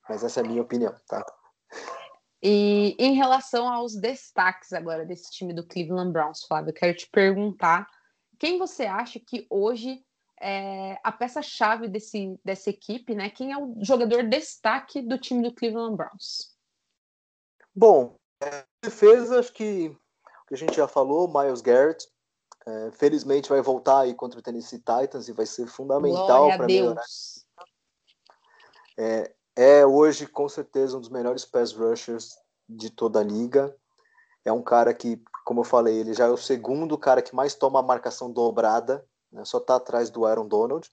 Mas essa é a minha opinião, tá? E em relação aos destaques agora desse time do Cleveland Browns, Flávio, eu quero te perguntar quem você acha que hoje é a peça-chave desse, dessa equipe, né? Quem é o jogador destaque do time do Cleveland Browns? Bom, é, defesa, acho que que a gente já falou, Miles Garrett, é, felizmente vai voltar aí contra o Tennessee Titans e vai ser fundamental para melhorar. É, é hoje com certeza um dos melhores pass rushers de toda a liga. É um cara que, como eu falei, ele já é o segundo cara que mais toma a marcação dobrada, né? só está atrás do Aaron Donald.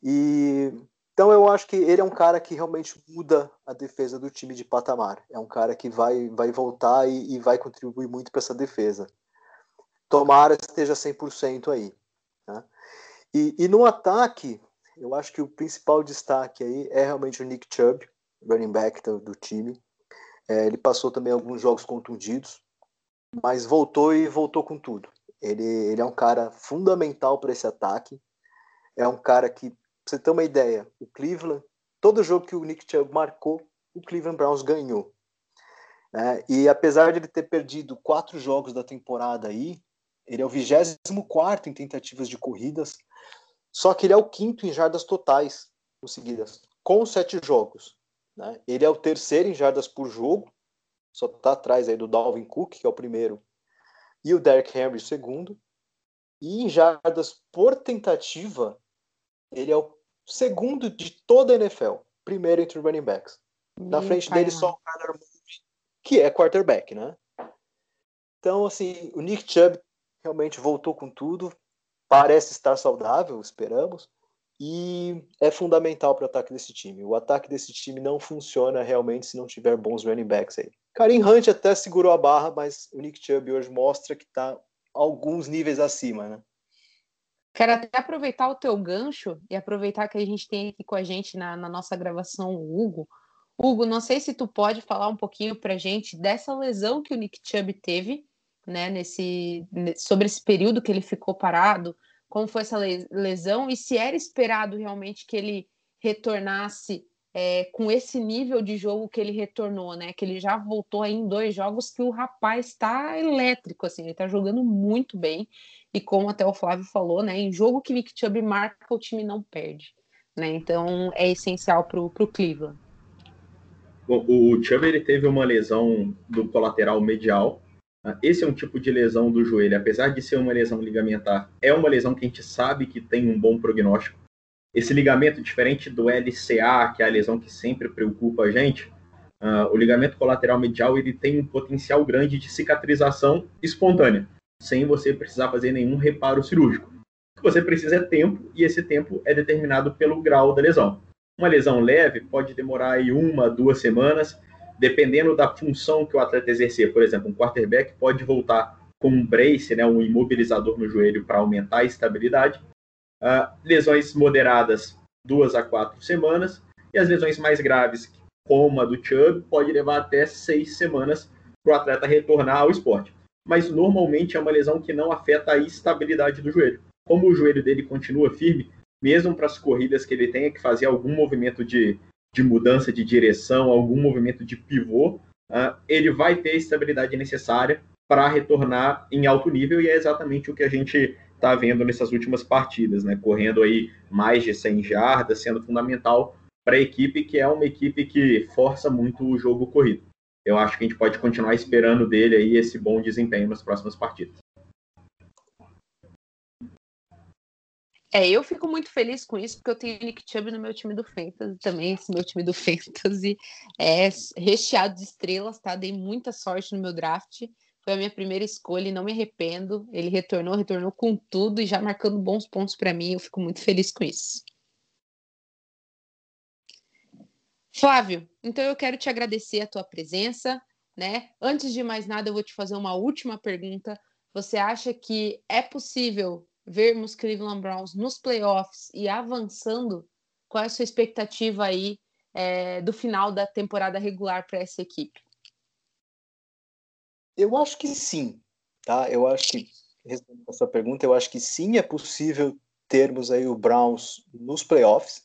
E então eu acho que ele é um cara que realmente muda a defesa do time de patamar. É um cara que vai, vai voltar e, e vai contribuir muito para essa defesa. Tomara esteja 100% aí. Né? E, e no ataque, eu acho que o principal destaque aí é realmente o Nick Chubb, running back do, do time. É, ele passou também alguns jogos contundidos, mas voltou e voltou com tudo. Ele, ele é um cara fundamental para esse ataque. É um cara que, pra você ter uma ideia, o Cleveland, todo jogo que o Nick Chubb marcou, o Cleveland Browns ganhou. É, e apesar de ele ter perdido quatro jogos da temporada aí, ele é o 24 em tentativas de corridas, só que ele é o quinto em jardas totais conseguidas, com sete jogos. Né? Ele é o terceiro em jardas por jogo, só está atrás aí do Dalvin Cook, que é o primeiro, e o Derrick Henry, o segundo. E em jardas por tentativa, ele é o segundo de toda a NFL, primeiro entre running backs. Na frente dele só o Kyler Murray, que é quarterback, né? Então, assim, o Nick Chubb realmente voltou com tudo, parece estar saudável, esperamos, e é fundamental para o ataque desse time. O ataque desse time não funciona realmente se não tiver bons running backs aí. Karim Hunt até segurou a barra, mas o Nick Chubb hoje mostra que está alguns níveis acima, né? Quero até aproveitar o teu gancho e aproveitar que a gente tem aqui com a gente na, na nossa gravação o Hugo. Hugo, não sei se tu pode falar um pouquinho para gente dessa lesão que o Nick Chubb teve né, nesse, sobre esse período que ele ficou parado, como foi essa lesão e se era esperado realmente que ele retornasse é, com esse nível de jogo que ele retornou, né? Que ele já voltou aí em dois jogos que o rapaz está elétrico, assim, ele está jogando muito bem. E como até o Flávio falou, né? Em jogo que Chubb marca, o time não perde. Né? Então é essencial para o Cleveland. Bom, o Chubb ele teve uma lesão do colateral medial esse é um tipo de lesão do joelho, apesar de ser uma lesão ligamentar, é uma lesão que a gente sabe que tem um bom prognóstico. Esse ligamento, diferente do LCA, que é a lesão que sempre preocupa a gente, uh, o ligamento colateral medial ele tem um potencial grande de cicatrização espontânea, sem você precisar fazer nenhum reparo cirúrgico. O que você precisa é tempo, e esse tempo é determinado pelo grau da lesão. Uma lesão leve pode demorar aí uma, duas semanas, dependendo da função que o atleta exercer. Por exemplo, um quarterback pode voltar com um brace, né, um imobilizador no joelho para aumentar a estabilidade. Uh, lesões moderadas, duas a quatro semanas. E as lesões mais graves, como a do Chubb, pode levar até seis semanas para o atleta retornar ao esporte. Mas normalmente é uma lesão que não afeta a estabilidade do joelho. como o joelho dele continua firme, mesmo para as corridas que ele tenha que fazer algum movimento de, de mudança de direção, algum movimento de pivô, uh, ele vai ter a estabilidade necessária para retornar em alto nível e é exatamente o que a gente está vendo nessas últimas partidas, né? Correndo aí mais de 100 jardas, sendo fundamental para a equipe, que é uma equipe que força muito o jogo corrido. Eu acho que a gente pode continuar esperando dele aí esse bom desempenho nas próximas partidas. É, eu fico muito feliz com isso, porque eu tenho Nick Chubb no meu time do Fantasy também. Esse meu time do (laughs) Fantasy é recheado de estrelas, tá? Dei muita sorte no meu draft. Foi a minha primeira escolha e não me arrependo. Ele retornou, retornou com tudo e já marcando bons pontos para mim. Eu fico muito feliz com isso. Flávio, então eu quero te agradecer a tua presença, né? Antes de mais nada, eu vou te fazer uma última pergunta. Você acha que é possível vermos Cleveland Browns nos playoffs e avançando? Qual é a sua expectativa aí é, do final da temporada regular para essa equipe? Eu acho que sim, tá? Eu acho que respondendo a sua pergunta, eu acho que sim é possível termos aí o Browns nos playoffs.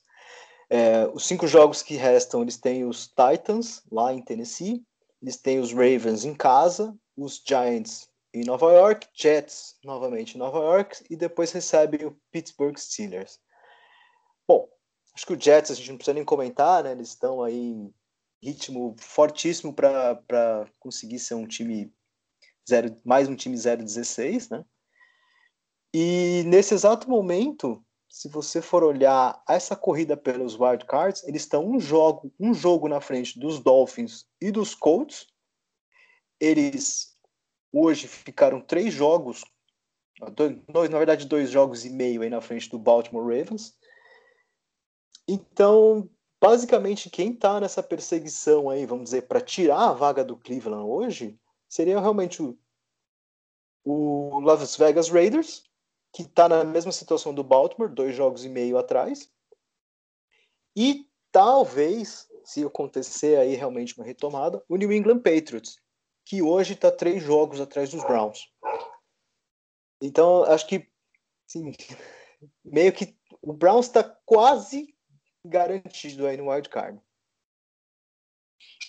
É, os cinco jogos que restam, eles têm os Titans lá em Tennessee, eles têm os Ravens em casa, os Giants em Nova York, Jets novamente em Nova York e depois recebe o Pittsburgh Steelers. Bom, acho que o Jets a gente não precisa nem comentar, né? Eles estão aí em ritmo fortíssimo para conseguir ser um time zero, mais um time 0-16, né? E nesse exato momento, se você for olhar essa corrida pelos wild cards, eles estão um jogo, um jogo na frente dos Dolphins e dos Colts. Eles Hoje ficaram três jogos, dois, na verdade, dois jogos e meio aí na frente do Baltimore Ravens. Então, basicamente, quem está nessa perseguição aí, vamos dizer, para tirar a vaga do Cleveland hoje, seria realmente o, o Las Vegas Raiders, que está na mesma situação do Baltimore, dois jogos e meio atrás. E talvez, se acontecer aí realmente uma retomada, o New England Patriots, que hoje está três jogos atrás dos Browns. Então, acho que, (laughs) meio que o Browns está quase garantido aí no wild card.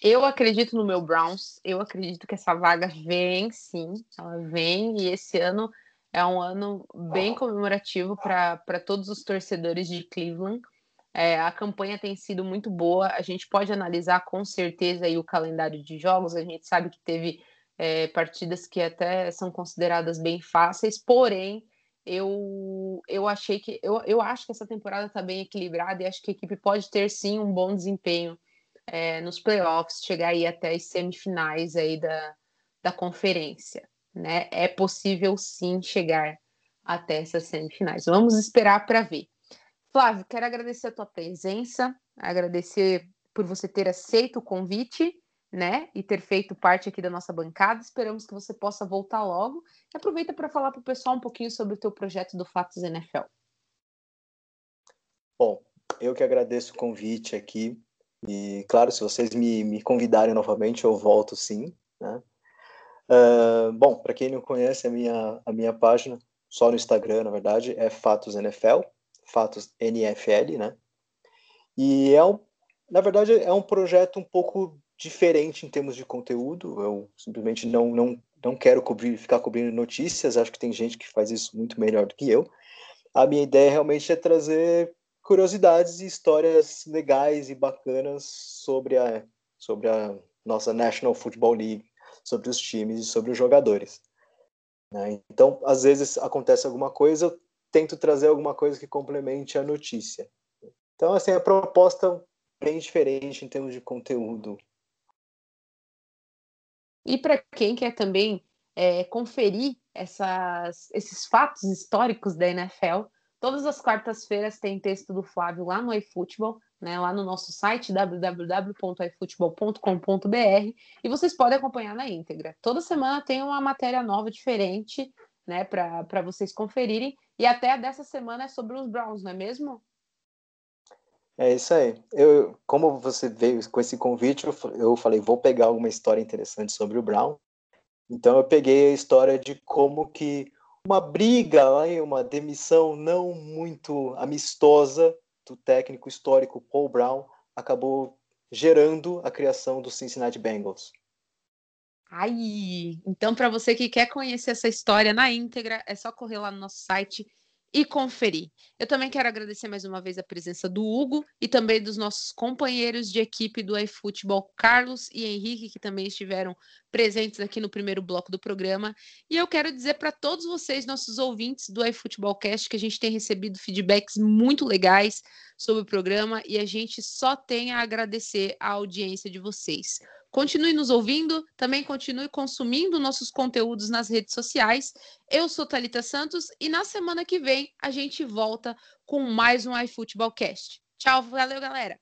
Eu acredito no meu Browns. Eu acredito que essa vaga vem, sim. Ela vem e esse ano é um ano bem comemorativo para todos os torcedores de Cleveland. É, a campanha tem sido muito boa. A gente pode analisar com certeza aí o calendário de jogos. A gente sabe que teve é, partidas que até são consideradas bem fáceis, porém eu, eu achei que eu, eu acho que essa temporada está bem equilibrada e acho que a equipe pode ter sim um bom desempenho é, nos playoffs, chegar aí até as semifinais aí da, da conferência. Né? É possível sim chegar até essas semifinais. Vamos esperar para ver. Flávio, quero agradecer a tua presença, agradecer por você ter aceito o convite, né, e ter feito parte aqui da nossa bancada. Esperamos que você possa voltar logo. E aproveita para falar para o pessoal um pouquinho sobre o teu projeto do Fatos NFL. Bom, eu que agradeço o convite aqui. E, claro, se vocês me, me convidarem novamente, eu volto sim. Né? Uh, bom, para quem não conhece a minha, a minha página, só no Instagram, na verdade, é Fatos NFL fatos NFL, né? E é um, na verdade, é um projeto um pouco diferente em termos de conteúdo. Eu simplesmente não, não, não quero cobrir, ficar cobrindo notícias. Acho que tem gente que faz isso muito melhor do que eu. A minha ideia realmente é trazer curiosidades e histórias legais e bacanas sobre a, sobre a nossa National Football League, sobre os times e sobre os jogadores. Né? Então, às vezes acontece alguma coisa, eu tento trazer alguma coisa que complemente a notícia. Então, assim, a proposta bem diferente em termos de conteúdo. E para quem quer também é, conferir essas, esses fatos históricos da NFL, todas as quartas-feiras tem texto do Flávio lá no iFootball, né, lá no nosso site www.ifootball.com.br e vocês podem acompanhar na íntegra. Toda semana tem uma matéria nova diferente né, para vocês conferirem. E até dessa semana é sobre os Browns, não é mesmo? É isso aí. Eu, como você veio com esse convite, eu, eu falei, vou pegar alguma história interessante sobre o Brown. Então eu peguei a história de como que uma briga, uma demissão não muito amistosa do técnico histórico Paul Brown acabou gerando a criação do Cincinnati Bengals. Ai, então para você que quer conhecer essa história na íntegra, é só correr lá no nosso site e conferir. Eu também quero agradecer mais uma vez a presença do Hugo e também dos nossos companheiros de equipe do iFootball, Carlos e Henrique, que também estiveram presentes aqui no primeiro bloco do programa. E eu quero dizer para todos vocês, nossos ouvintes do iFootballcast, que a gente tem recebido feedbacks muito legais sobre o programa e a gente só tem a agradecer a audiência de vocês. Continue nos ouvindo, também continue consumindo nossos conteúdos nas redes sociais. Eu sou Talita Santos e na semana que vem a gente volta com mais um iFootballcast. Tchau, valeu, galera!